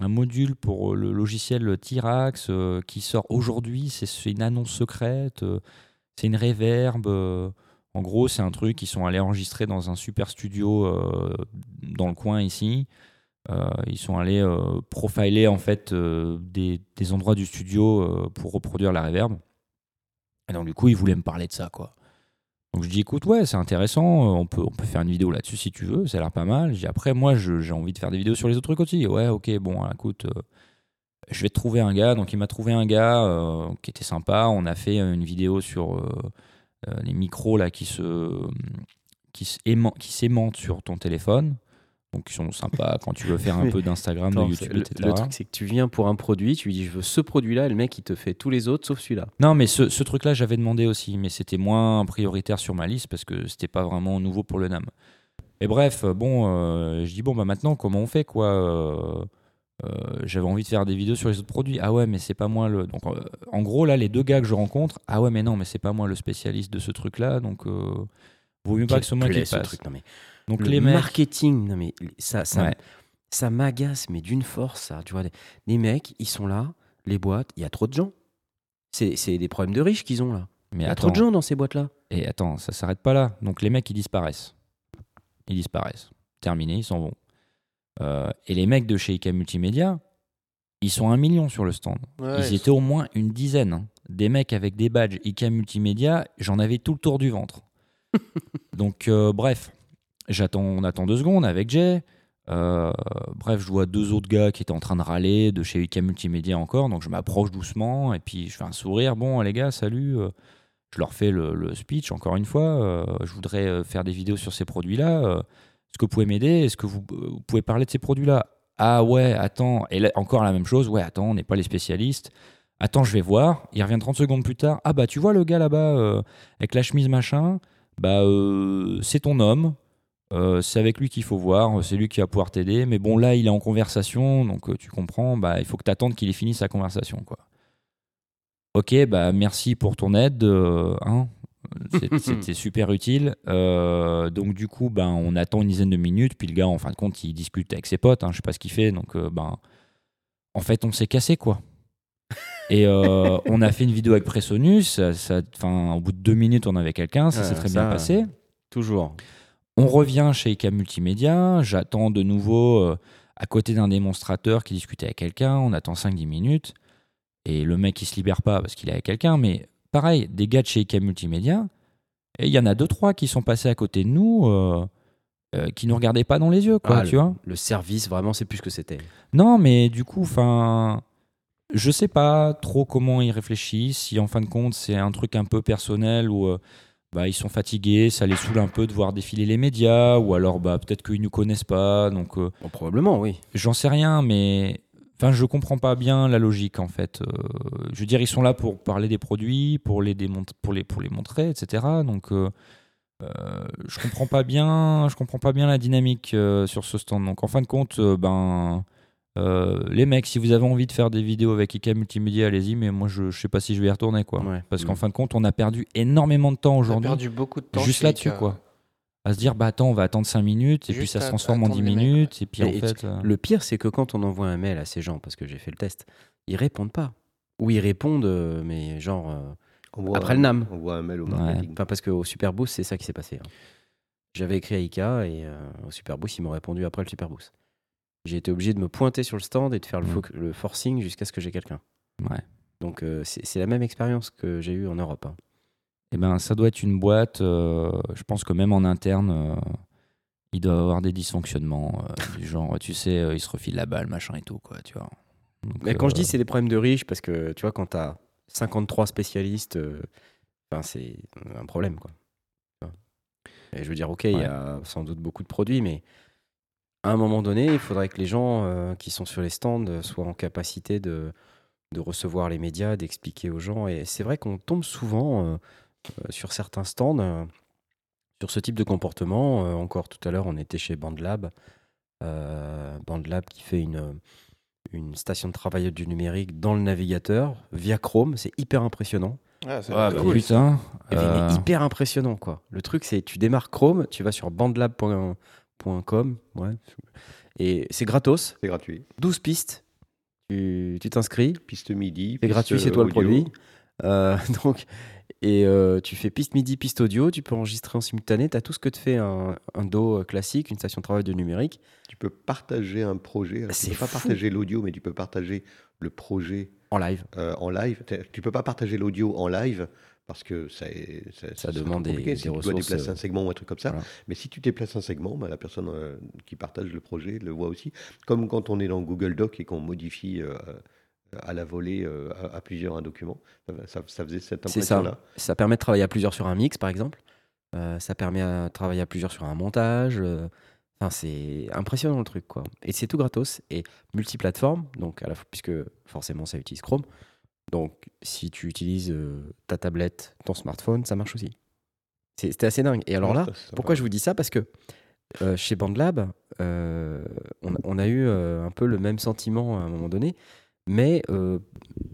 un module pour le logiciel Tirax euh, qui sort aujourd'hui. C'est une annonce secrète. euh, c'est une reverb. En gros, c'est un truc qu'ils sont allés enregistrer dans un super studio euh, dans le coin ici. Euh, ils sont allés euh, profiler en fait des, endroits du studio pour reproduire la reverb. Et donc du coup, ils voulaient me parler de ça, quoi. Donc je dis, écoute, ouais, c'est intéressant, on peut, faire une vidéo là-dessus si tu veux, ça a l'air pas mal. Dis, après, moi, j'ai envie de faire des vidéos sur les autres trucs aussi. Ouais, ok, bon, écoute, euh, je vais te trouver un gars. Donc il m'a trouvé un gars qui était sympa. On a fait une vidéo sur les micros là qui se qui qui s'aimantent sur ton téléphone. Donc ils sont sympas quand tu veux faire un peu d'Instagram, de YouTube, le, etc. le truc, c'est que tu viens pour un produit, tu lui dis je veux ce produit-là, et le mec il te fait tous les autres sauf celui-là. Non, mais ce, ce truc-là, j'avais demandé aussi, mais c'était moins prioritaire sur ma liste parce que c'était pas vraiment nouveau pour le NAM. Et bref, euh, bon, euh, je dis bon, bah maintenant, comment on fait quoi euh, euh, J'avais envie de faire des vidéos sur les autres produits. Ah ouais, mais c'est pas moi le. Donc, euh, en gros, là, les deux gars que je rencontre, ah ouais, mais non, mais c'est pas moi le spécialiste de ce truc-là, donc euh, vaut mieux pas que ce soit moi qui fasse. truc. Non, mais Donc le les mecs. marketing, non mais ça, ça, Ouais. ça m'agace, mais d'une force, ça. Tu vois, les, les mecs, ils sont là, les boîtes, il y a trop de gens. C'est c'est des problèmes de riches qu'ils ont là. Mais Il y a trop de gens dans ces boîtes-là. Et attends, ça s'arrête pas là. Donc les mecs, ils disparaissent. Ils disparaissent. Terminé, ils s'en vont. Euh, et les mecs de chez IK Multimédia, ils sont un million sur le stand. Ouais, ils étaient au moins une dizaine. hein. Des mecs avec des badges IK Multimédia, j'en avais tout le tour du ventre. Donc, euh, bref. j'attends, on attend deux secondes avec Jay. Euh, bref, je vois deux autres gars qui étaient en train de râler de chez IK Multimédia encore, donc je m'approche doucement et puis je fais un sourire. Bon, les gars, salut. Je leur fais le, le speech encore une fois. je voudrais faire des vidéos sur ces produits-là. Est-ce que vous pouvez m'aider Est-ce que vous, pouvez parler de ces produits-là? Ah ouais, attends. Et encore la même chose. Ouais, attends, on n'est pas les spécialistes. Attends, je vais voir. Il revient 30 secondes plus tard. Ah bah tu vois le gars là-bas euh, avec la chemise machin? Bah euh, c'est ton homme. Euh, c'est avec lui qu'il faut voir, c'est lui qui va pouvoir t'aider. Mais bon, là, il est en conversation, donc tu comprends, bah, il faut que tu attendes qu'il ait fini sa conversation. Quoi. Ok, bah, merci pour ton aide. hein. C'était super utile. Euh, donc, du coup, ben, on attend une dizaine de minutes. Puis le gars, en fin de compte, il discute avec ses potes. Hein, je sais pas ce qu'il fait. Donc, euh, ben, en fait, on s'est cassé, quoi. Et euh, on a fait une vidéo avec Presonus. Ça, au bout de deux minutes, on avait quelqu'un. Ça Ouais, s'est très ça, bien passé. Toujours. On revient chez IK Multimédia. J'attends de nouveau à côté d'un démonstrateur qui discutait avec quelqu'un. On attend 5-10 minutes. Et le mec, il se libère pas parce qu'il est avec quelqu'un. Mais pareil, des gars de chez IK Multimédia. Et il y en a deux, trois qui sont passés à côté de nous, euh, euh, qui nous regardaient pas dans les yeux, quoi, Ah, tu le, vois. le service, vraiment, c'est plus ce que c'était. Non, mais du coup, enfin, je sais pas trop comment ils réfléchissent. Si en fin de compte, c'est un truc un peu personnel ou euh, bah, ils sont fatigués, ça les saoule un peu de voir défiler les médias, ou alors bah, peut-être qu'ils nous connaissent pas. Donc, euh, Bon, probablement, oui. j'en sais rien, mais enfin, je comprends pas bien la logique en fait. Euh, je veux dire, ils sont là pour parler des produits, pour les, pour les, pour les montrer, etc. Donc, euh, euh, je comprends pas bien, je comprends pas bien la dynamique sur ce stand. Donc, en fin de compte, ben. les mecs, si vous avez envie de faire des vidéos avec IK Multimédia, allez-y, mais moi je, je sais pas si je vais y retourner quoi. Ouais. Parce Mm. qu'en fin de compte, on a perdu énormément de temps On a aujourd'hui perdu beaucoup de temps. juste là-dessus quoi. À se dire, bah attends, on va attendre 5 minutes, et puis ça se transforme en attendre 10 les mecs, minutes, et puis en Et- fait. euh, Le pire, c'est que quand on envoie un mail à ces gens, parce que j'ai fait le test, ils répondent pas. Ou ils répondent, euh, mais genre. euh, Après un- le NAM. On voit un mail au Ouais. marketing. Enfin, parce qu'au Superboost, c'est ça qui s'est passé. hein. J'avais écrit à IKEA et euh, au Superboost, ils m'ont répondu après le Superboost. J'ai été obligé de me pointer sur le stand et de faire le, Mm. fo- le forcing jusqu'à ce que j'ai quelqu'un. Ouais. Donc, euh, c'est c'est la même expérience que j'ai eue en Europe. hein. Eh ben, ça doit être une boîte. euh, je pense que même en interne, euh, il doit y avoir des dysfonctionnements euh, du genre, tu sais, ils se refilent la balle, machin et tout, quoi, tu vois. Donc, Mais quand je dis c'est des problèmes de riches, parce que tu vois, quand tu as 53 spécialistes, c'est un problème. Quoi. Et je veux dire, ok, il y a sans doute beaucoup de produits, mais à un moment donné, il faudrait que les gens euh, qui sont sur les stands soient en capacité de, de recevoir les médias, d'expliquer aux gens. Et c'est vrai qu'on tombe souvent euh, sur certains stands euh, sur ce type de comportement. Euh, encore tout à l'heure, on était chez Bandlab. Euh, Bandlab qui fait une, une station de travail du numérique dans le navigateur via Chrome. C'est hyper impressionnant. Ah, ça Ouais, va bah, cool. putain. Euh, mais hyper impressionnant, quoi. Le truc, c'est tu démarres Chrome, tu vas sur bandlab.com, ouais, et c'est gratos, C'est gratuit. 12 pistes. Tu t'inscris, Piste midi. c'est gratuit, c'est toi le produit. Euh, donc, et euh, tu fais piste MIDI, piste audio, tu peux enregistrer en simultané, tu as tout ce que te fait un, un DO classique, une station de travail de numérique. Tu peux partager un projet. Alors, tu C'est peux pas fou. partager l'audio, mais tu peux partager le projet En live. euh, en live. Tu peux pas partager l'audio en live parce que ça, ça, Ça serait demande des- si des tu dois ressources, déplacer euh, un segment ou un truc comme ça. voilà. Mais si tu déplaces un segment, bah, la personne euh, qui partage le projet le voit aussi. Comme quand on est dans Google Doc et qu'on modifie euh, à la volée euh, à, à plusieurs un document. Ça, ça faisait cette ça. impression-là. Ça permet de travailler à plusieurs sur un mix, par exemple. Euh, ça permet de travailler à plusieurs sur un montage. euh, Enfin, c'est impressionnant le truc, quoi. Et c'est tout gratos et multiplateforme, donc à la fois, puisque forcément ça utilise Chrome. Donc, si tu utilises euh, ta tablette, ton smartphone, ça marche aussi. C'est- C'était assez dingue. Et alors là, pourquoi je vous dis ça? Parce que euh, chez BandLab, euh, on, on a eu un peu le même sentiment à un moment donné, mais euh,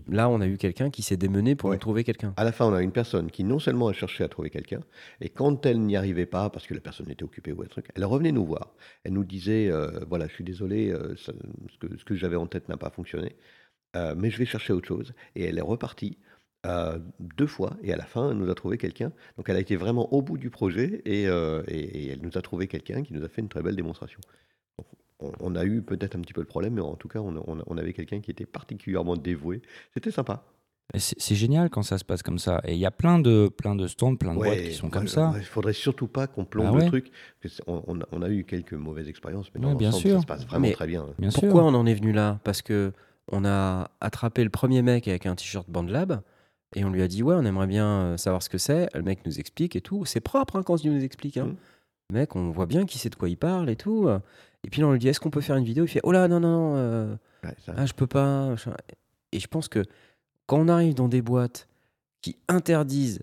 là, on a eu quelqu'un qui s'est démené pour Ouais. trouver quelqu'un. À la fin, on a une personne qui non seulement a cherché à trouver quelqu'un, et quand elle n'y arrivait pas, parce que la personne était occupée ou un truc, elle revenait nous voir. Elle nous disait, euh, voilà, je suis désolé, euh, ça- ce que, ce que j'avais en tête n'a pas fonctionné, mais je vais chercher autre chose. Et elle est repartie euh, deux fois, et à la fin, elle nous a trouvé quelqu'un. Donc elle a été vraiment au bout du projet, et, euh, et- et elle nous a trouvé quelqu'un qui nous a fait une très belle démonstration. On, on a eu peut-être un petit peu le problème, mais en tout cas, on, on- on avait quelqu'un qui était particulièrement dévoué. C'était sympa. C'est génial quand ça se passe comme ça. Et il y a plein de, plein de stands, plein de boîtes qui sont comme ça. Il faudrait surtout pas qu'on plombe Ah ouais. le truc. On, on a, on a eu quelques mauvaises expériences, mais dans Ouais, bien sûr. ça se passe vraiment Mais- très bien. Bien sûr. Pourquoi on en est venu là? Parce que on a attrapé le premier mec avec un t-shirt BandLab et on lui a dit ouais, on aimerait bien euh, savoir ce que c'est. Le mec nous explique et tout. C'est propre hein, quand il nous explique. Hein. Mhm. Mec, on voit bien qui sait de quoi il parle et tout. Et puis là, on lui dit est-ce qu'on peut faire une vidéo? Il fait oh là non non non, euh, Ouais, ah je peux pas. Et je pense que quand on arrive dans des boîtes qui interdisent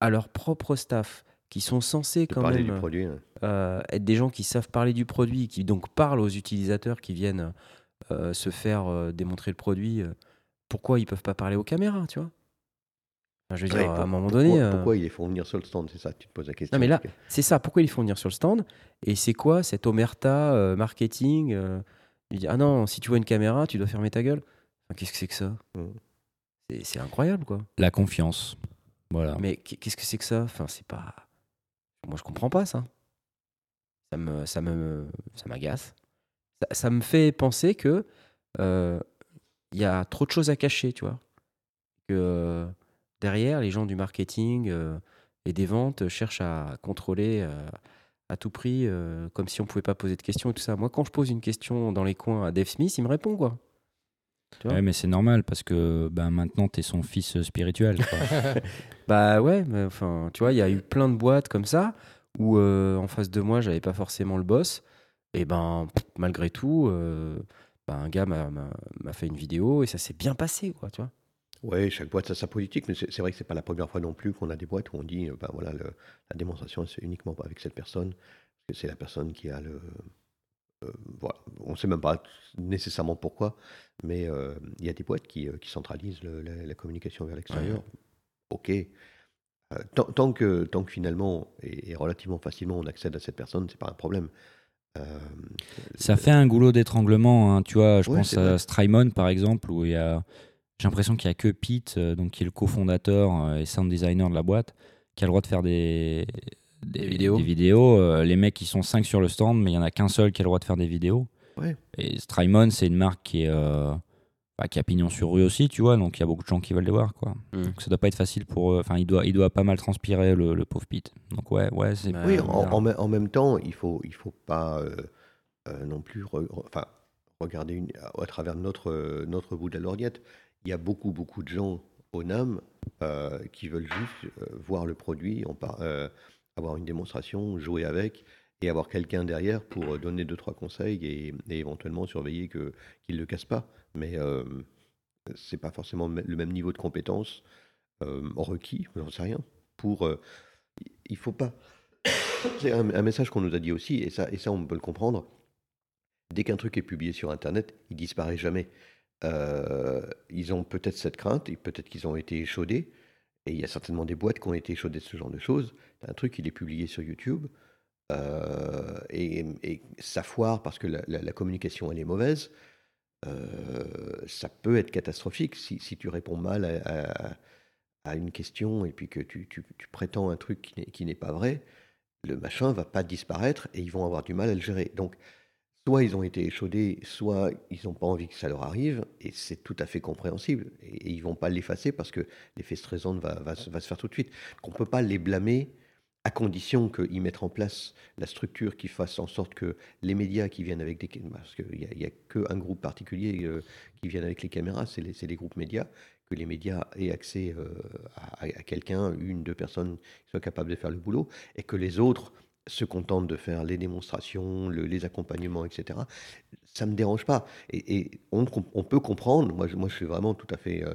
à leur propre staff, qui sont censés de quand parler même du produit. euh, être des gens qui savent parler du produit, qui donc parlent aux utilisateurs qui viennent euh, se faire euh, démontrer le produit, pourquoi ils peuvent pas parler aux caméras, tu vois? Je veux Ouais, dire, à un moment pourquoi, donné, euh, pourquoi ils les font venir sur le stand C'est ça, tu te poses la question. Non, mais là- c'est ça, pourquoi ils font venir sur le stand? Et c'est quoi cette omerta euh, marketing euh, Il dit, ah non, si tu vois une caméra, tu dois fermer ta gueule. Enfin, Qu'est-ce que c'est que ça? Mm. C'est- incroyable, quoi. La confiance. Voilà. Mais qu- qu'est-ce que c'est que ça? Enfin, c'est pas. Moi, je comprends pas ça. Ça me, ça me, ça m'agace. Ça, ça me fait penser que euh, il y a trop de choses à cacher, tu vois. Que euh, derrière, les gens du marketing euh, et des ventes cherchent à contrôler euh, à tout prix, euh, comme si on pouvait pas poser de questions et tout ça. Moi, quand je pose une question dans les coins à Dave Smith, il me répond quoi. Tu vois Ouais, mais c'est normal parce que ben, maintenant, tu es son fils spirituel. quoi. Bah ouais, mais enfin, tu vois, il y a eu plein de boîtes comme ça où en face de moi, j'avais pas forcément le boss. Et ben, pff, malgré tout, bah, un gars m'a fait une vidéo et ça s'est bien passé, quoi, tu vois. Ouais, chaque boîte a sa politique, mais c'est vrai que c'est pas la première fois non plus qu'on a des boîtes où on dit, euh, ben voilà, le- la démonstration c'est uniquement avec cette personne, parce que c'est la personne qui a le, euh, voilà, on sait même pas nécessairement pourquoi, mais euh, il y a des boîtes qui, euh, qui centralisent le- la, la communication vers l'extérieur. Ok. Euh, tant, tant que, tant que finalement et, et relativement facilement on accède à cette personne, c'est pas un problème. Euh, Ça fait un goulot d'étranglement. hein. Tu vois, je Ouais, pense à. Strymon, par exemple, où il y a. J'ai l'impression qu'il n'y a que Pete, euh, donc, qui est le cofondateur euh, et sound designer de la boîte, qui a le droit de faire des, Des vidéos. des vidéos. Euh, les mecs, ils sont 5 sur le stand, mais il n'y en a qu'un seul qui a le droit de faire des vidéos. Ouais. Et Strymon, c'est une marque qui est. euh, bah, qui a pignon sur rue aussi, tu vois, donc il y a beaucoup de gens qui veulent les voir, quoi. Mm. Donc ça doit pas être facile pour eux. Enfin, il doit, il doit pas mal transpirer, le, le pauvre Pete. Donc ouais, ouais, c'est. Bah, Oui, en, en, me- en même temps, il faut, il faut pas euh, euh, non plus re- re- enfin, regarder une- à, à travers notre, notre bout de la lorgnette. Il y a beaucoup, beaucoup de gens au NAM euh, qui veulent juste euh, voir le produit, euh, avoir une démonstration, jouer avec et avoir quelqu'un derrière pour donner deux, trois conseils et, éventuellement surveiller que, qu'il ne le casse pas. Mais c'est pas forcément le même niveau de compétence requis, j'en sais rien, pour... il faut pas... C'est un, un message qu'on nous a dit aussi, et ça, et ça on peut le comprendre. Dès qu'un truc est publié sur Internet, il disparaît jamais. Euh, ils ont peut-être cette crainte, peut-être qu'ils ont été échaudés, et il y a certainement des boîtes qui ont été échaudées de ce genre de choses. Un truc, il est publié sur YouTube, euh, et, et ça foire parce que la, communication, elle est mauvaise. Euh, ça peut être catastrophique si, tu réponds mal à, une question et puis que tu, tu- prétends un truc qui n'est- qui n'est pas vrai, le machin va pas disparaître et ils vont avoir du mal à le gérer. Donc, soit ils ont été échaudés, soit ils n'ont pas envie que ça leur arrive, et c'est tout à fait compréhensible. Et, et ils vont pas l'effacer parce que l'effet stressant va, va, se- faire tout de suite. On peut pas les blâmer à condition qu'ils mettent en place la structure qui fasse en sorte que les médias qui viennent avec des... Parce qu'il n'y a, qu'un groupe particulier euh, qui viennent avec les caméras, c'est les, c'est les groupes médias, que les médias aient accès euh, à, à quelqu'un, une, deux personnes qui soient capables de faire le boulot, et que les autres se contentent de faire les démonstrations, le- les accompagnements, etc. Ça ne me dérange pas. Et, et on, peut comprendre, moi je, moi je suis vraiment tout à fait euh,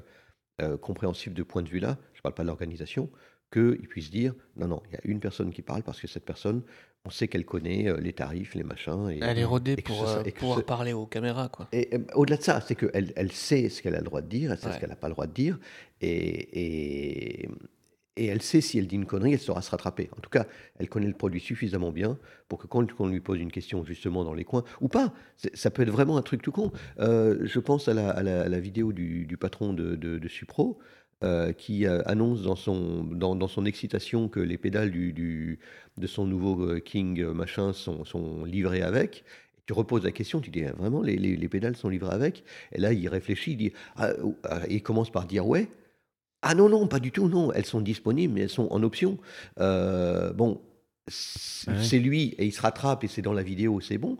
euh, compréhensif de point de vue-là, je ne parle pas de l'organisation, qu'ils puissent dire, non, non, il y a une personne qui parle parce que cette personne, on sait qu'elle connaît euh, les tarifs, les machins. Et, Elle est rodée et pour euh, pouvoir ce- parler aux caméras, quoi. et au-delà de ça, c'est qu'elle elle sait ce qu'elle a le droit de dire, elle sait ce qu'elle n'a pas le droit de dire, et, et, elle sait si elle dit une connerie, elle saura se rattraper. En tout cas, elle connaît le produit suffisamment bien pour que quand on lui pose une question justement dans les coins, ou pas, ça peut être vraiment un truc tout con. Euh, je pense à la, vidéo du, patron de, Supro. euh, qui euh, annonce dans son, dans, son excitation que les pédales de son nouveau King machin sont, sont livrées avec. Tu reposes la question, tu dis Ah, vraiment les, les, les pédales sont livrées avec? Et là il réfléchit, il ah, ah, il commence par dire ouais. Ah non, non, pas du tout, non. Elles sont disponibles, mais elles sont en option. Euh, bon, c'est Ouais. c'est lui et il se rattrape et c'est dans la vidéo, c'est bon.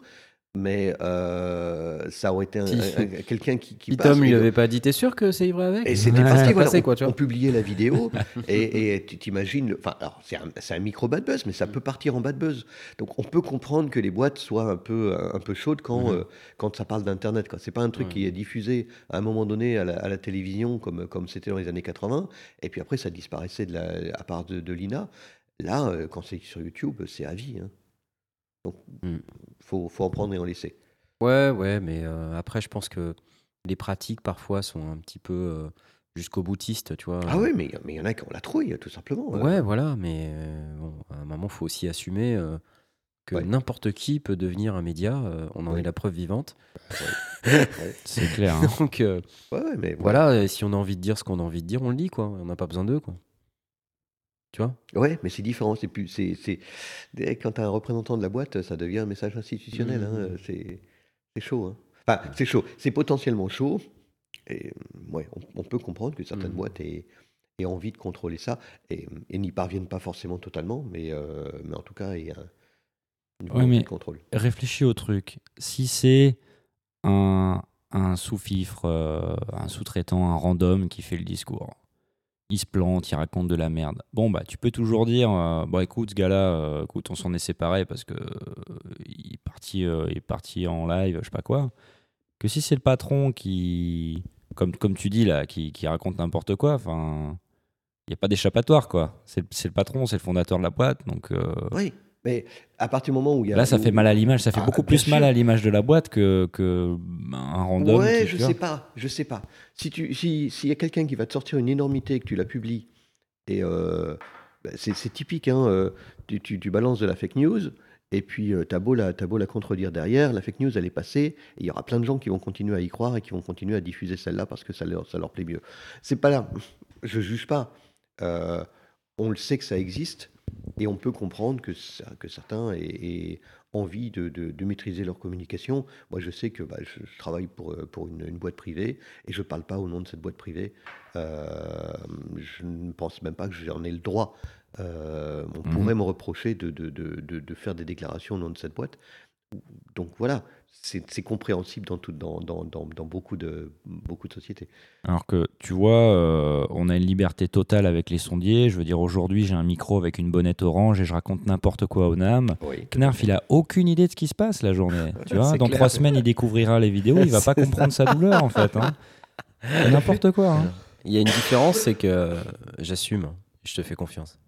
Mais euh, ça aurait été Si. quelqu'un qui, qui Tom lui avait pas dit T'es sûr que c'est vrai avec Et c'était que est voilà, passé, on, quoi, tu on vois publiait la vidéo et, tu t'imagines, enfin, alors c'est un, micro bad buzz, mais ça peut partir en bad buzz. Donc on peut comprendre que les boîtes soient un peu, un peu chaudes quand, Mhm. euh, quand ça parle d'internet. quoi. C'est pas un truc Ouais. qui est diffusé à un moment donné à la, à la télévision comme comme c'était dans les années 80, et puis après ça disparaissait de la, à part de, de l'INA. Là, euh, quand c'est sur YouTube, c'est à vie. hein. Donc Mm. faut, faut en prendre et en laisser. Ouais, ouais, mais euh, après, je pense que les pratiques parfois sont un petit peu euh, jusqu'au boutiste, tu vois. Ah oui, mais mais il y en a qui ont la trouille, tout simplement. hein. Ouais, voilà, mais euh, bon, à un moment, faut aussi assumer euh, que Ouais. n'importe qui peut devenir un média. euh, on en est la preuve vivante. Ouais. C'est clair. hein. Donc euh, mais voilà. si on a envie de dire ce qu'on a envie de dire, on le dit, quoi. On n'a pas besoin d'eux, quoi. Tu vois? Ouais, mais c'est différent. C'est plus, c'est, c'est, quand tu as un représentant de la boîte, ça devient un message institutionnel. hein, Mhm. C'est, c'est chaud. hein. Enfin, c'est chaud. C'est potentiellement chaud. Et ouais, on, on peut comprendre que certaines Mhm. boîtes aient, aient envie de contrôler ça et, et n'y parviennent pas forcément totalement, mais, euh, mais en tout cas, il y a une Ouais, mais- de contrôle. Réfléchis au truc. Si c'est un, un sous-fifre, euh, un sous-traitant, un random qui fait le discours, il se plante, il raconte de la merde. Bon, bah, tu peux toujours dire euh, Bon, écoute, ce gars-là, euh, écoute, on s'en est séparé parce que euh, il, est parti, euh, il est parti en live, je sais pas quoi. Que si c'est le patron qui, comme, comme tu dis là, qui, qui raconte n'importe quoi, enfin. Il n'y a pas d'échappatoire, quoi. C'est le- patron, c'est le fondateur de la boîte. Donc Oui, mais à partir du moment où il y a. là, ça où- fait mal à l'image. Ça fait Ah, beaucoup plus mal à l'image de la boîte que, que un random. Ouais, je sais pas, je sais pas. Si tu, si, s'il y a quelqu'un qui va te sortir une énormité et que tu la publies, et euh, bah, c'est, typique, hein, euh, tu, tu, tu balances de la fake news, et puis euh, t'as beau la, beau la contredire derrière, la fake news elle est passée, et il y aura plein de gens qui vont continuer à y croire et qui vont continuer à diffuser celle-là parce que ça leur, ça leur plaît mieux. C'est pas là, je juge pas. Euh, on le sait que ça existe, et on peut comprendre que, ça- que certains aient, aient envie de, de- de maîtriser leur communication. Moi, je sais que bah, je, je travaille pour, euh, pour une, une boîte privée et je ne parle pas au nom de cette boîte privée. Euh, je ne pense même pas que j'en ai le droit. Euh, on Mhm. pourrait me reprocher de, de- de- de- de faire des déclarations au nom de cette boîte. Donc voilà, c'est c'est compréhensible dans, tout, dans, dans, dans, dans beaucoup, de, beaucoup de sociétés. Alors que tu vois, euh, on a une liberté totale avec les sondiers. Je veux dire, aujourd'hui, j'ai un micro avec une bonnette orange et je raconte n'importe quoi au NAM. Oui. Knarf, il a aucune idée de ce qui se passe la journée. Tu vois, dans clair. trois semaines, il découvrira les vidéos, il va pas comprendre sa douleur en fait. hein. N'importe quoi. hein. Il y a une différence, c'est que j'assume, je te fais confiance.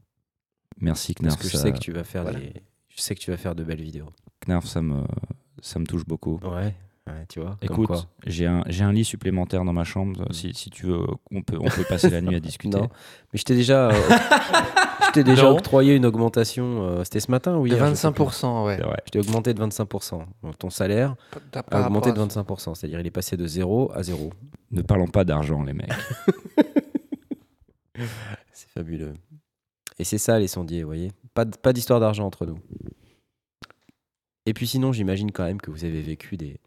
Merci Parce Knarf. que je sais que tu vas faire voilà. des... Je sais que tu vas faire de belles vidéos. Knarf, ça me, ça me touche beaucoup. Ouais, ouais tu vois. Écoute, j'ai un, j'ai un lit supplémentaire dans ma chambre. Si, si tu veux, on peut, on peut passer la nuit à discuter. Non, mais je t'ai déjà, euh, je t'ai déjà Non. octroyé une augmentation. euh, C'était ce matin ou De hier je plus. 25%, ouais. Je t'ai augmenté de 25%. Donc, ton salaire a augmenté de rapport à- 25%. C'est-à-dire il est passé de 0 à 0. Ne parlons pas d'argent, les mecs. C'est fabuleux. Et c'est ça les sondiers, vous voyez? Pas d'histoire d'argent entre nous. Et puis sinon, j'imagine quand même que vous avez vécu des,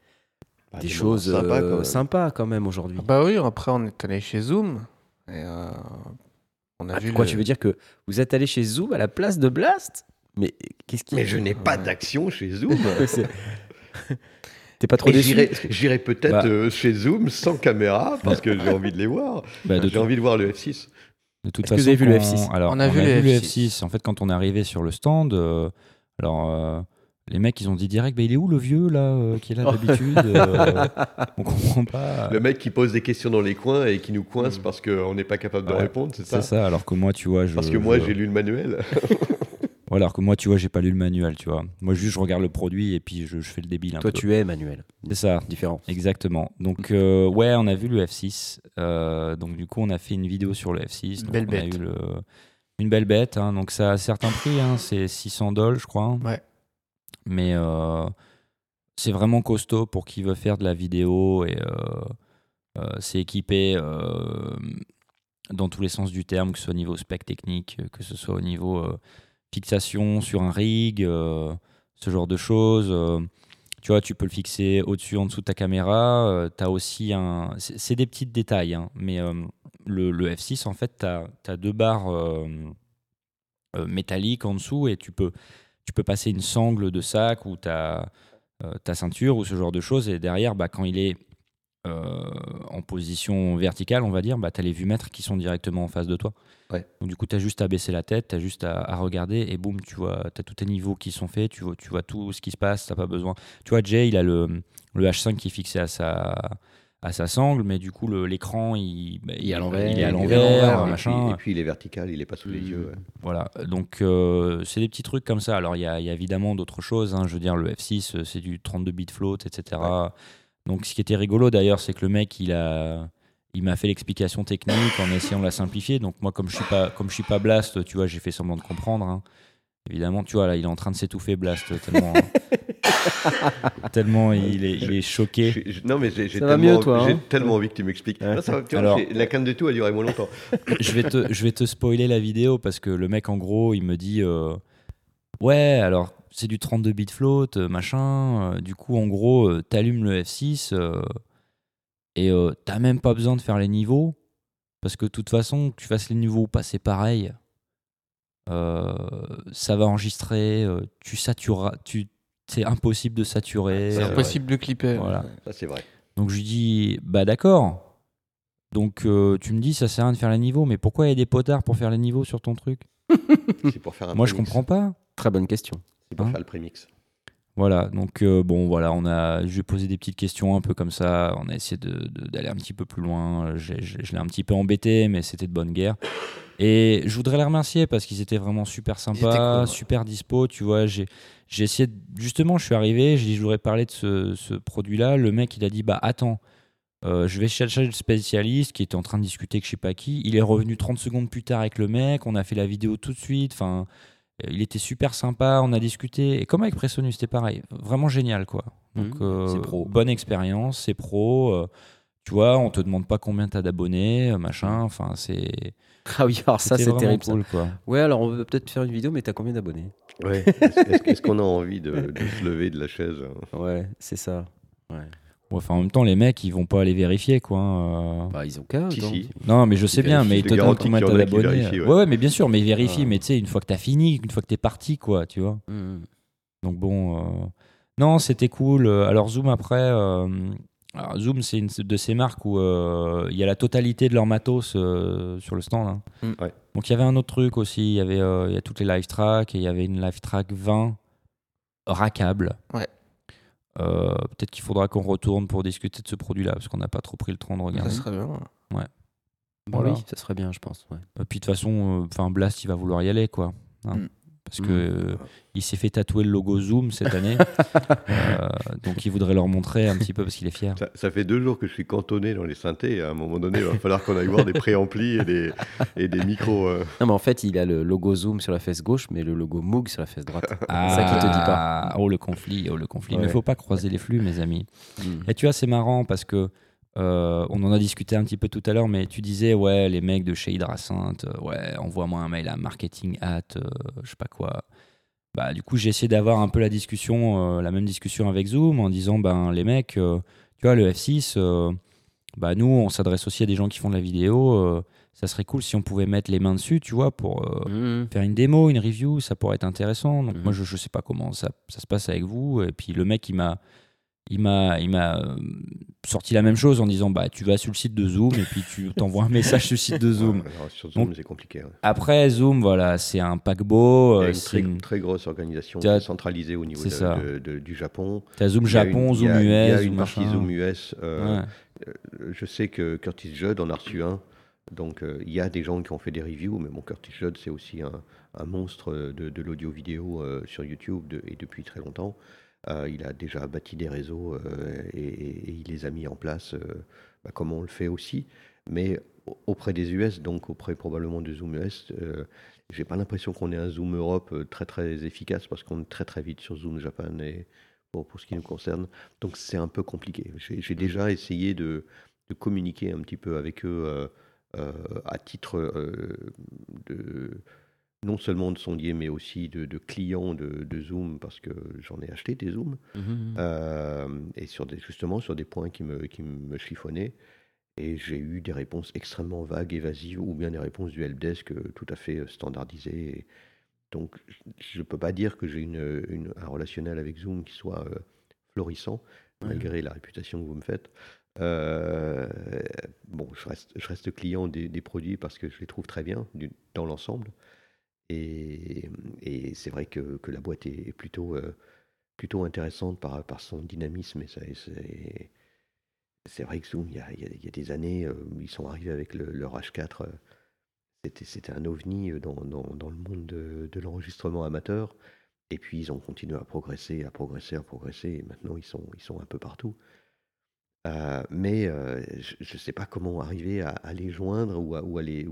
Bah, des choses sympas, euh, quand même. sympas quand même aujourd'hui. Ah Bah oui, après on est allé chez Zoom. Et euh, on a Ah, vu quoi, le- tu veux dire que vous êtes allé chez Zoom à la place de Blast? Mais qu'est-ce qui Mais je n'ai pas Ouais. d'action chez Zoom. T'es pas trop déçu? j'irai, peut-être Bah. euh, chez Zoom sans caméra parce que j'ai envie de les voir. Bah, j'ai envie de voir le F6. De toute Est-ce que façon, vous avez vu le quand- F6? Alors, On a vu le F6. En fait, quand on est arrivé sur le stand, euh, alors euh, les mecs, ils ont dit direct, bah, il est où le vieux là euh, qui est là d'habitude Euh, On comprend pas. Le mec qui pose des questions dans les coins et qui nous coince parce qu'on n'est pas capable de Ouais, répondre, c'est C'est ça, ça. Alors que moi, tu vois, je. Parce que moi, je- j'ai lu le manuel. Voilà, alors que moi, tu vois, j'ai pas lu le manuel, tu vois. Moi, juste, je regarde le produit et puis je, je fais le débile un Toi, peu. tu es Manuel. C'est ça. Différent. Exactement. Donc, euh, ouais, on a vu le F6. Euh, donc, du coup, on a fait une vidéo sur le F6. Donc, Belle on a bête. eu le- une belle bête. hein. Donc, ça a un certain prix. hein. C'est 600 dollars, je crois. Ouais. Mais euh, c'est vraiment costaud pour qui veut faire de la vidéo. Et euh, euh, c'est équipé euh, dans tous les sens du terme, que ce soit au niveau spec technique, que ce soit au niveau euh, fixation sur un rig, euh, ce genre de choses. Euh, Tu vois, tu peux le fixer au-dessus, en dessous de ta caméra. tu as aussi un. C'est des petits détails, hein, mais euh, le, le F6, en fait, tu as, deux barres euh, euh, métalliques en dessous et tu peux, tu peux passer une sangle de sac ou ta, euh, ta ceinture ou ce genre de choses. Et derrière, bah, quand il est euh, en position verticale, on va dire, bah, tu as les vumètres qui sont directement en face de toi. Ouais. Donc, du coup, tu as juste à baisser la tête, tu as juste à, à regarder et boum, tu vois, tu as tous tes niveaux qui sont faits, tu vois, tu vois tout ce qui se passe, tu pas besoin. Tu vois, Jay, il a le, le H5 qui est fixé à sa, à sa sangle, mais du coup, l'écran, il, bah, Il est à l'envers, Il est à l'envers, Et machin. puis, et puis il est vertical, il est pas sous les Mm. yeux. ouais. Voilà, donc euh, c'est des petits trucs comme ça. Alors il y, a il y a évidemment d'autres choses. hein. Je veux dire, le F6, euh, c'est du 32 bits float, etc. Donc ce qui était rigolo d'ailleurs, c'est que le mec, il a, il m'a fait l'explication technique en essayant de la simplifier. Donc moi, comme je suis pas, comme je suis pas Blast, tu vois, j'ai fait semblant de comprendre. hein. Évidemment, tu vois, là, il est en train de s'étouffer, Blast, tellement, tellement il est, il est choqué. Je- je- non, mais j'ai tellement, mieux, toi, hein tellement envie que tu m'expliques. Ouais. La canne de tout a duré moins longtemps. je vais te je vais te spoiler la vidéo parce que le mec en gros il me dit euh, ouais alors c'est du 32 bits float euh, machin euh, du coup en gros euh, t'allumes le F6 euh, et euh, t'as même pas besoin de faire les niveaux parce que de toute façon que tu fasses les niveaux ou pas c'est pareil Euh, ça va enregistrer euh, tu satureras tu c'est impossible de saturer C'est euh, impossible de clipper. voilà Ça, c'est vrai. donc je lui dis, bah d'accord. Donc euh, tu me dis, ça sert à rien de faire les niveaux, mais pourquoi il y a des potards pour faire les niveaux sur ton truc? C'est pour faire un Moi je comprends pas. Très bonne question. C'est pour Hein faire le prémix. Voilà, donc euh, bon voilà, on a, je vais poser des petites questions un peu comme ça. On a essayé de- de- d'aller un petit peu plus loin. Je l'ai un petit peu embêté, mais c'était de bonne guerre. Et je voudrais les remercier parce qu'ils étaient vraiment super sympas, cool, ouais. super dispo. Tu vois, j'ai j'ai essayé de- justement, je suis arrivé, j'ai dit je voudrais parler de ce, ce produit-là. Le mec il a dit bah attends. euh, je vais chercher le spécialiste qui était en train de discuter avec je sais pas qui. Il est revenu 30 secondes plus tard avec le mec. On a fait la vidéo tout de suite. Enfin, il était super sympa. On a discuté. Et comme avec Presonus, c'était pareil. Vraiment génial, quoi. Donc, Mhm. euh, C'est pro. bonne expérience. C'est pro. euh, tu vois, on te demande pas combien t'as d'abonnés, euh, machin. Enfin, c'est. Ah oui, alors ça, c'est terrible. ça. cool, quoi. Ouais, alors on peut peut-être faire une vidéo, mais t'as combien d'abonnés? Ouais. Est-ce qu'on a envie de, de se lever de la chaise hein? Ouais, c'est ça. Ouais. Enfin, en même temps, les mecs, ils vont pas aller vérifier, quoi. hein, euh. Bah, ils ont qu'à. Si, attends. si. Non, mais je sais Ils bien, mais ils te donnent combien t'as d'abonnés. vérifient, ouais. ouais. ouais, mais bien sûr, mais ils vérifient. Ah. Mais tu sais, une fois que t'as fini, une fois que t'es parti, quoi, tu vois. Mhm. Donc bon, euh, non, c'était cool. Alors Zoom après, euh, alors, Zoom c'est une de ces marques où euh, il y a la totalité de leur matos euh, sur le stand. hein. Mm. Ouais. Donc il y avait un autre truc aussi. Il y avait, euh, il y a toutes les live tracks et il y avait une live track 20 rackable. Ouais. Euh, Peut-être qu'il faudra qu'on retourne pour discuter de ce produit-là parce qu'on n'a pas trop pris le temps de Ça regarder. serait bien. Bah Voilà. oui, ça serait bien, je pense. Ouais. Et puis de toute façon, euh, enfin Blast, il va vouloir y aller, quoi. hein. Mm. Parce que euh, il s'est fait tatouer le logo Zoom cette année, Euh, donc il voudrait leur montrer un petit peu parce qu'il est fier. ça, ça fait deux jours que je suis cantonné dans les synthés. À un moment donné, il va falloir qu'on aille voir des préamplis et des, et des micros. euh. Non, mais en fait, il a le logo Zoom sur la fesse gauche, mais le logo Moog sur la fesse droite. Ah, ça qu'il te dit pas. Oh le conflit, oh le conflit. Mais Ouais. il faut pas croiser les flux, mes amis. Mhm. Et tu vois, c'est marrant parce que euh, on en a discuté un petit peu tout à l'heure, mais tu disais ouais, les mecs de chez Hydrasynth, euh, ouais, envoie-moi un mail à marketing at, euh, je sais pas quoi. Bah du coup, j'ai essayé d'avoir un peu la discussion, euh, la même discussion avec Zoom, en disant ben les mecs, tu vois, le F6, euh, bah nous, on s'adresse aussi à des gens qui font de la vidéo. ça serait cool si on pouvait mettre les mains dessus, tu vois, pour euh, Mhm. faire une démo, une review, ça pourrait être intéressant. Donc moi je, je sais pas comment ça, ça se passe avec vous. Et puis le mec il m'a il m'a il m'a euh, sorti la même chose en disant bah tu vas sur le site de Zoom et puis tu t'envoies un message sur le site de Zoom. Ouais, alors, sur Zoom, c'est compliqué. ouais. Après Zoom voilà c'est un paquebot. Euh, une c'est une- très grosse organisation centralisée au niveau de- ça. de- de- du Japon. T'as Zoom Japon, une- Zoom US, Il y a Zoom une partie. Zoom US. euh, Ouais. Je sais que Curtis Judd en a reçu un. Donc euh, il y a des gens qui ont fait des reviews, mais bon, Curtis Judd, c'est aussi un, un monstre de, de l'audio-vidéo euh, sur YouTube de- et depuis très longtemps. Euh, il a déjà bâti des réseaux euh, et, il les a mis en place euh, bah, comme on le fait aussi. Mais au- auprès des US, donc auprès probablement de Zoom US, j'ai pas l'impression qu'on ait un Zoom Europe très très efficace parce qu'on est très très vite sur Zoom Japan et pour, pour ce qui nous concerne. Donc c'est un peu compliqué. J'ai déjà essayé de, communiquer un petit peu avec eux à titre de, non seulement de sondiers, mais aussi de, de clients de, de Zoom, parce que j'en ai acheté des Zooms, Mhm. euh, et sur des, justement sur des points qui me, qui me chiffonnaient. Et j'ai eu des réponses extrêmement vagues, évasives, ou bien des réponses du helpdesk euh, tout à fait euh, standardisées. Et donc, je ne peux pas dire que j'ai une, une- un relationnel avec Zoom qui soit euh, florissant, malgré la réputation que vous me faites. Euh, bon, je reste, je reste client des, des produits parce que je les trouve très bien du- dans l'ensemble. Et, c'est vrai que, que la boîte est, plutôt, euh, plutôt intéressante par, par son dynamisme. Et c'est, vrai que il y a, il y a- des années, euh, ils sont arrivés avec le- leur H4. euh, c'était, un ovni dans, dans, le monde de, l'enregistrement amateur. Et puis ils ont continué à progresser, à progresser, à progresser. Et maintenant, ils sont, ils sont un peu partout. Mais je ne sais pas comment arriver à, les joindre ou à les,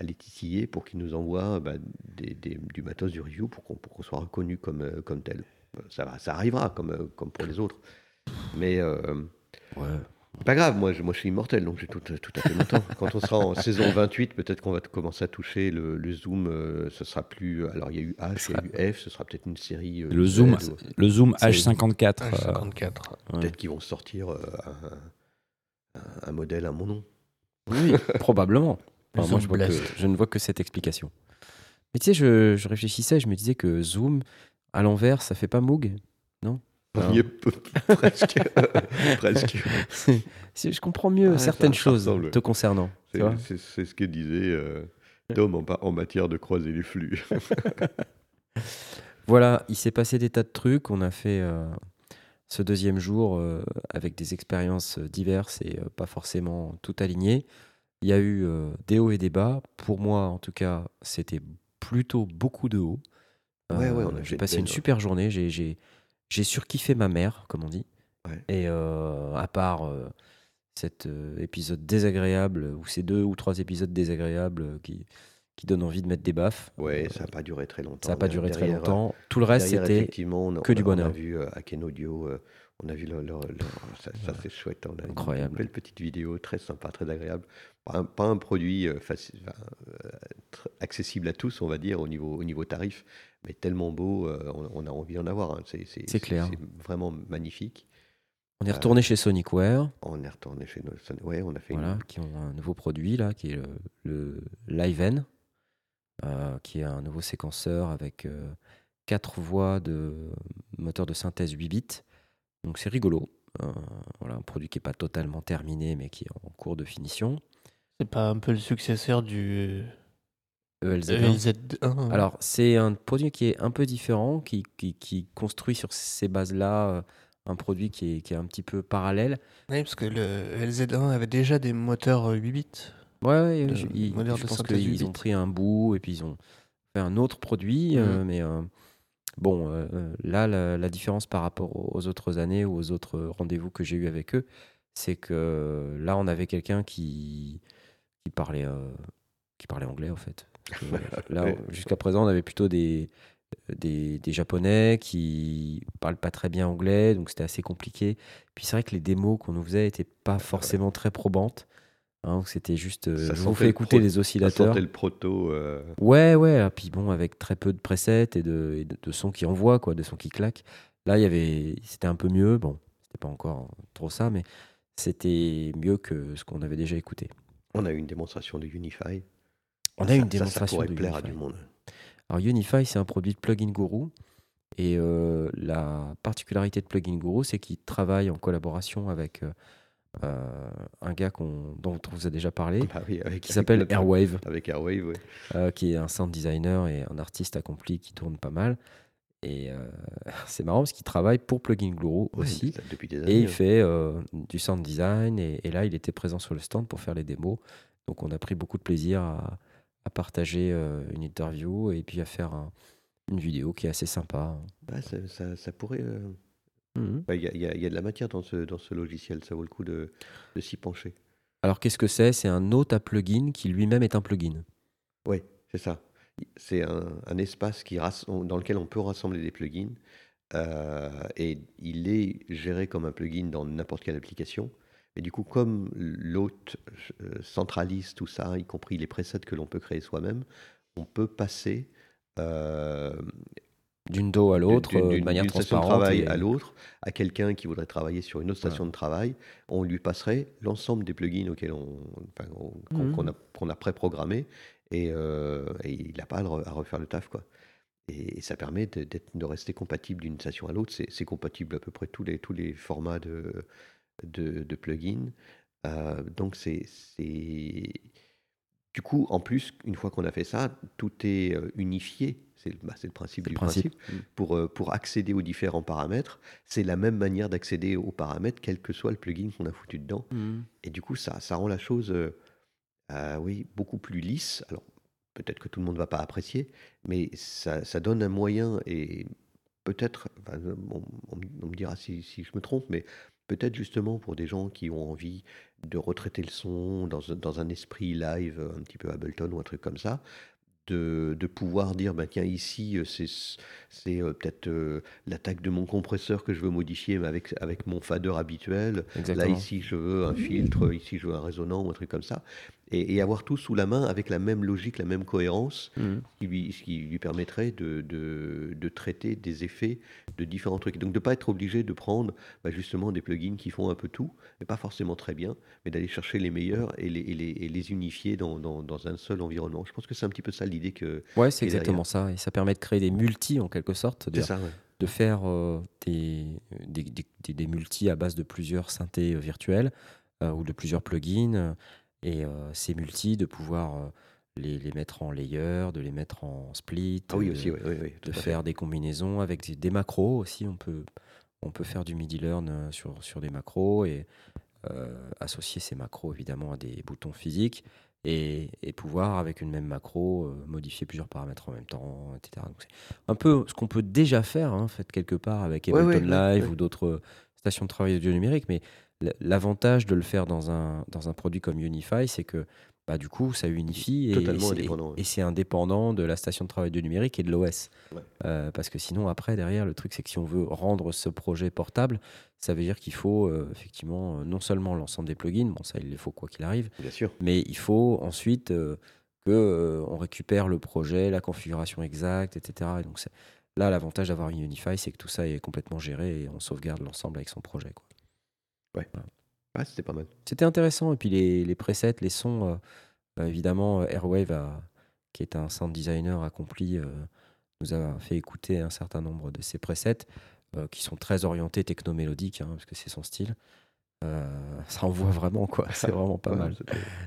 à les titiller pour qu'ils nous envoient bah, des- des- du matos du review pour qu'on soit reconnu comme, euh, comme tel. Ça, va, ça arrivera comme, euh, comme pour les autres. Mais euh, Ouais. pas grave, moi je, moi je suis immortel, donc j'ai tout, tout à fait mon temps. Quand on sera en saison 28, peut-être qu'on va commencer à toucher le, le zoom. euh, ce sera plus. Alors il y a eu H, il y a eu F, ce sera peut-être une série. euh, Le zoom, ou- le zoom C'est- H54. Ah, euh, 54. Ouais. Peut-être qu'ils vont sortir euh, un, un- un modèle à mon nom. Oui, probablement. Enfin, moi, je, vois Blast. que- je ne vois que cette explication. Mais tu sais, je, je réfléchissais, je me disais que Zoom, à l'envers, ça fait pas Moog Non? Presque. presque. Je comprends mieux Ah, certaines choses ressemble. te concernant. C'est ce que disait euh, Tom en, matière de croiser les flux. Voilà, il s'est passé des tas de trucs. On a fait euh, ce deuxième jour euh, avec des expériences diverses et pas forcément tout alignées. Il y a eu euh, des hauts et des bas. Pour moi, en tout cas, c'était plutôt beaucoup de hauts. Ouais, ouais, fait J'ai passé une super journée. J'ai- J'ai j'ai surkiffé ma mère, comme on dit. Ouais. Et euh, à part euh, cet euh, épisode désagréable, ou ces deux ou trois épisodes désagréables euh, qui, qui donnent envie de mettre des baffes, Ouais, euh, ça n'a pas duré très longtemps. ça n'a pas duré très longtemps. Tout le reste, c'était effectivement, on a- que du a- On a bonheur. vu euh, Aken Audio, euh, on a vu leur, leur- leur- ça, ça, c'est chouette. On a une Incroyable. belle petite vidéo, très sympa, très agréable. Pas un, pas un produit euh, facile, enfin, euh, tr- accessible à tous, on va dire, au niveau, au niveau tarif, mais tellement beau, euh, on, on a envie d'en avoir. hein. C'est clair. C'est vraiment magnifique. On est retourné chez Sonicware, On est retourné chez nos. Ouais, on a fait voilà, une. qui ont un nouveau produit là, qui est le, le Live-N, euh, qui est un nouveau séquenceur avec euh, quatre voix de moteur de synthèse 8 bits. Donc c'est rigolo. Euh, voilà, un produit qui n'est pas totalement terminé, mais qui est en cours de finition. C'est pas un peu le successeur du ELZ1. ELZ1 Alors, c'est un produit qui est un peu différent, qui, qui, qui construit sur ces bases-là euh, un produit qui est, qui est un petit peu parallèle. Oui, parce que le LZ1 avait déjà des moteurs euh, 8 bits. Ouais, ouais, de je, ils- pense qu'ils ont 8 bits. pris un bout et puis ils ont fait un autre produit. euh, Mhm. mais euh, bon, euh, euh, là, la, la différence par rapport aux autres années ou aux autres rendez-vous que j'ai eu avec eux, c'est que là, on avait quelqu'un qui, qui, parlait, euh, qui parlait anglais, en fait. Là, jusqu'à présent, on avait plutôt des, des, des Japonais qui parlent pas très bien anglais, donc c'était assez compliqué. Puis c'est vrai que les démos qu'on nous faisait n'étaient pas forcément très probantes. Hein, donc c'était juste, euh, Ça je vous fais écouter les Ça oscillateurs. sentait le proto. euh, Ouais, ouais, et puis bon, avec très peu de presets et de, et de, de sons qui envoient, quoi, de sons qui claquent. Là, il y avait, c'était un peu mieux. Bon, c'était pas encore trop ça, mais c'était mieux que ce qu'on avait déjà écouté. On a eu une démonstration de Unify. On a Ça- eu une ça, démonstration Ça pourrait de plaire à Unify. du monde. Alors Unify, c'est un produit de Plugin Guru. Et euh, la particularité de Plugin Guru, c'est qu'il travaille en collaboration avec euh, un gars qu'on- dont on vous a déjà parlé, Ah oui, avec- qui s'appelle Airwave, Avec Airwave, oui. euh, qui est un sound designer et un artiste accompli qui tourne pas mal. Et euh, c'est marrant parce qu'il travaille pour Plugin Guru Ouais, aussi. depuis des Et il fait euh, du sound design. Et, et là, il était présent sur le stand pour faire les démos. Donc, on a pris beaucoup de plaisir à, à partager une interview et puis à faire un- une vidéo qui est assez sympa. Bah, ça, ça- ça pourrait. Mhm. bah, Il y, a- il y a- il y a de la matière dans ce, dans ce logiciel, ça vaut le coup de, de s'y pencher. Alors, qu'est-ce que c'est? C'est un hôte à plugin qui lui-même est un plugin. Oui, c'est ça. C'est un, un espace qui dans lequel on peut rassembler des plugins. euh, et il est géré comme un plugin dans n'importe quelle application. Et du coup, comme l'hôte euh, centralise tout ça, y compris les presets que l'on peut créer soi-même, on peut passer euh, D'une DAW à l'autre, d'une- euh, de manière station de transparente. travail et- à l'autre, à quelqu'un qui voudrait travailler sur une autre station de travail, on lui passerait l'ensemble des plugins auxquels on, enfin, on- qu'on a, qu'on a préprogrammés et, euh, et il n'a pas à le re- à refaire le taf. Quoi. Et, et ça permet de, rester compatible d'une station à l'autre. C'est, compatible à peu près tous les, tous les formats de, de, de plugins. Euh, donc c'est, c'est... Du coup, en plus, une fois qu'on a fait ça, tout est unifié. C'est, bah, c'est le principe du le principe. principe pour, euh, pour accéder aux différents paramètres, c'est la même manière d'accéder aux paramètres, quel que soit le plugin qu'on a foutu dedans. Mhm. Et du coup, ça, ça rend la chose euh, euh, oui, beaucoup plus lisse. Alors, peut-être que tout le monde ne va pas apprécier, mais ça, ça donne un moyen, et peut-être, enfin, on, on me- dira si, si je me trompe, mais peut-être justement pour des gens qui ont envie de retraiter le son dans, dans un esprit live, un petit peu Ableton ou un truc comme ça, de, de pouvoir dire, ben, tiens, ici, euh, c'est c'est euh, peut-être euh, l'attaque de mon compresseur que je veux modifier mais avec, avec mon fader habituel. Exactement. Là, ici, je veux un filtre, ici, je veux un résonant ou un truc comme ça. Et, et avoir tout sous la main avec la même logique, la même cohérence, Mhm. qui lui, ce qui lui permettrait de, de, de traiter des effets de différents trucs. Donc, de ne pas être obligé de prendre bah, justement des plugins qui font un peu tout, mais pas forcément très bien, mais d'aller chercher les meilleurs et les, et les, et les unifier dans, dans, dans un seul environnement. Je pense que c'est un petit peu ça l'idée que. Ouais, c'est derrière. exactement ça. Et ça permet de créer des multis en quelque sorte. C'est de- ça, ouais. de faire euh, des, des, des- des- des multis à base de plusieurs synthés euh, virtuels euh, ou de plusieurs plugins. Et euh, ces multis, de pouvoir euh, les, les mettre en layer, de les mettre en split, Ah oui, de, aussi, oui, oui, oui, tout de à fait. faire des combinaisons avec des, des macros aussi. On peut, on peut faire du MIDI learn euh, sur, sur des macros et euh, associer ces macros évidemment à des boutons physiques et, et pouvoir avec une même macro euh, modifier plusieurs paramètres en même temps, etc. Donc, c'est un peu ce qu'on peut déjà faire, hein, fait quelque part avec Ableton Live ou d'autres stations de travail audio numérique, mais l'avantage de le faire dans un, dans un produit comme Unify, c'est que bah, du coup, ça unifie et c'est- indépendant, de la station de travail du numérique et de l'OS. Ouais. Euh, parce que sinon, après, derrière, le truc, c'est que si on veut rendre ce projet portable, ça veut dire qu'il faut euh, effectivement euh, non seulement l'ensemble des plugins, bon, ça, il les faut quoi qu'il arrive, Bien sûr. mais il faut ensuite euh, que on récupère le projet, la configuration exacte, etc. Et donc, là, l'avantage d'avoir une Unify, c'est que tout ça est complètement géré et on sauvegarde l'ensemble avec son projet. quoi. Ah, c'était pas mal. C'était intéressant. Et puis les, les presets, les sons, euh, euh, évidemment, euh, Airwave, a- qui est un sound designer accompli, euh, nous a fait écouter un certain nombre de ses presets euh, qui sont très orientés techno-mélodiques, hein, parce que c'est son style. Ça envoie vraiment, quoi. C'est vraiment pas Ouais, mal.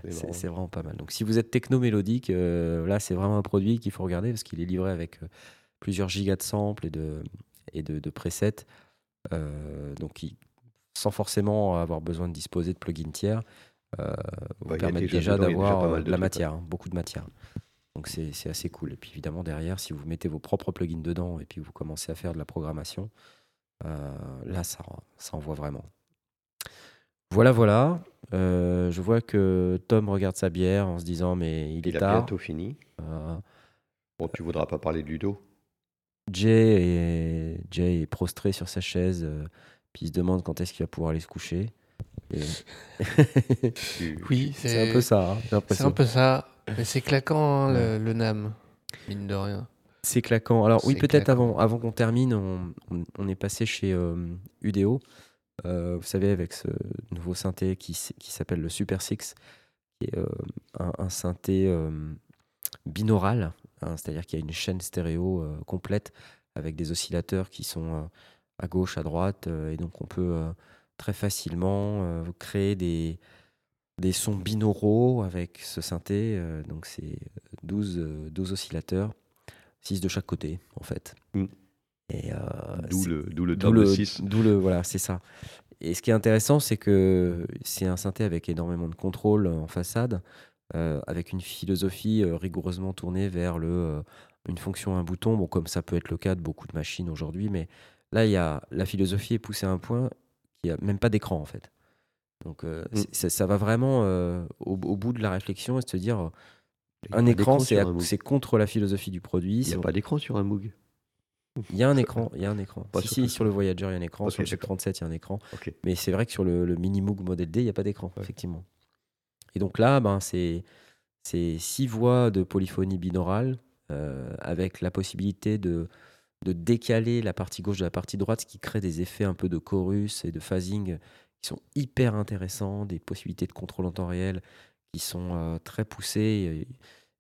C'est vraiment pas mal. Donc si vous êtes techno-mélodique, là, c'est vraiment un produit qu'il faut regarder parce qu'il est livré avec plusieurs gigas de samples et de, et de, de presets. Euh, donc sans forcément avoir besoin de disposer de plugins tiers, euh, vous a permettent déjà a d'avoir euh, de, de la matière, hein, beaucoup de matière. Donc c'est assez cool. Et puis évidemment derrière, si vous mettez vos propres plugins dedans et puis vous commencez à faire de la programmation, euh, là ça, ça envoie vraiment. Voilà, voilà. Euh, je vois que Tom regarde sa bière en se disant mais il est Il a tard. bientôt fini. Bon, tu voudras pas parler de Ludo Jay, est, Jay est prostré sur sa chaise, puis il se demande quand est-ce qu'il va pouvoir aller se coucher. Et- Oui, c'est un peu ça, hein, C'est un peu ça. Mais c'est claquant, hein, Ouais. le, le NAM, mine de rien. C'est claquant. Alors oui, peut-être avant, avant qu'on termine, on, on- on est passé chez euh, Udeo. Euh, vous savez, avec ce nouveau synthé qui, s'appelle le Super Six, qui est euh, un, un synthé euh, binaural, hein, c'est-à-dire qu'il y a une chaîne stéréo euh, complète avec des oscillateurs qui sont euh, à gauche, à droite, euh, et donc on peut euh, très facilement euh, créer des, des sons binauraux avec ce synthé. donc c'est 12, euh, 12 oscillateurs, 6 de chaque côté en fait. Mm. Euh, D'où le, d'où le D'où terme le, 6. d'où le- voilà, c'est ça. Et ce qui est intéressant, c'est que c'est un synthé avec énormément de contrôle en façade, euh, avec une philosophie rigoureusement tournée vers le, euh, une fonction, un bouton, bon, comme ça peut être le cas de beaucoup de machines aujourd'hui, mais là, il y a, la philosophie est poussée à un point qu'il n'y a même pas d'écran en fait. Donc euh, Mm. ça, ça va vraiment euh, au, au bout de la réflexion et se dire, euh, un écran, c'est contre la philosophie du produit. Il n'y a pas d'écran sur un Moog. il y a un écran, il y a un écran. Pas si, sur si, le- sur le Voyager, il y a un écran. Sur le d'accord. G37, il y a un écran. Mais c'est vrai que sur le, le Mini Moog Model D, il n'y a pas d'écran, Ouais. effectivement. Et donc là, ben, c'est C'est six voix de polyphonie binaurale euh, avec la possibilité de, de décaler la partie gauche de la partie droite, ce qui crée des effets un peu de chorus et de phasing qui sont hyper intéressants, des possibilités de contrôle en temps réel qui sont euh, très poussées.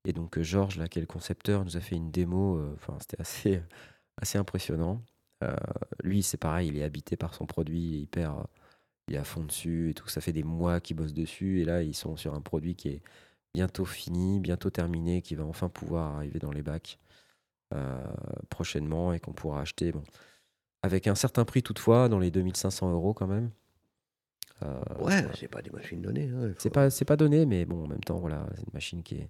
Et, donc euh, Georges, là, qui est le concepteur, nous a fait une démo. euh, c'était assez, assez impressionnant. Lui, c'est pareil, il est habité par son produit, il est hyper, il est à fond dessus et tout. Ça fait des mois qu'ils bossent dessus et là, ils sont sur un produit qui est bientôt fini, bientôt terminé, qui va enfin pouvoir arriver dans les bacs prochainement et qu'on pourra acheter. Bon, avec un certain prix toutefois, dans les 2500 euros quand même. Euh, Ouais, c'est pas des machines données. hein, c'est pas, pas donné, mais bon, en même temps, voilà, c'est une machine qui est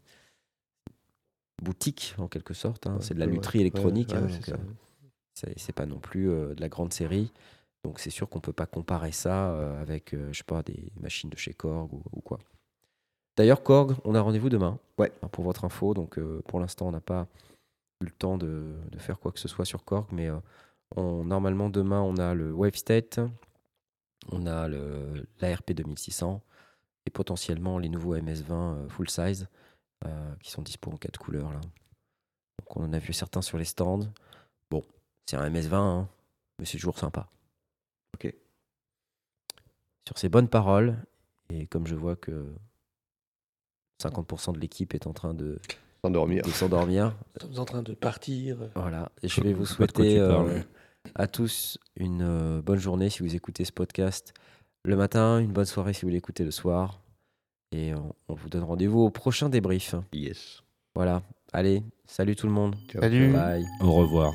boutique en quelque sorte. hein. Ouais, c'est de la lutherie ouais, électronique. ouais, hein, c'est euh, c'est pas non plus euh, de la grande série. Donc c'est sûr qu'on peut pas comparer ça euh, avec, euh, je sais pas, des machines de chez Korg ou, ou quoi. D'ailleurs, Korg, on a rendez-vous demain. Ouais. Pour votre info, donc euh, pour l'instant, on n'a pas eu le temps de, de faire quoi que ce soit sur Korg, mais euh, on- normalement demain, on a le Wave State, on a l'ARP 2600 et potentiellement les nouveaux MS20 euh, full size euh, qui sont dispo en quatre couleurs là. Donc on en a vu certains sur les stands. Bon, c'est un MS20, hein, mais c'est toujours sympa. Ok. Sur ces bonnes paroles, et comme je vois que 50% de l'équipe est en train de, S'endormir. de s'endormir, Nous sommes en train de partir. voilà. Et je vais vous de quoi souhaiter euh, à tous une euh, bonne journée si vous écoutez ce podcast le matin, une bonne soirée si vous l'écoutez le soir. Et on, on vous donne rendez-vous au prochain débrief. Yes. Voilà. Allez, salut tout le monde. Ciao, Salut. Bye. Au revoir.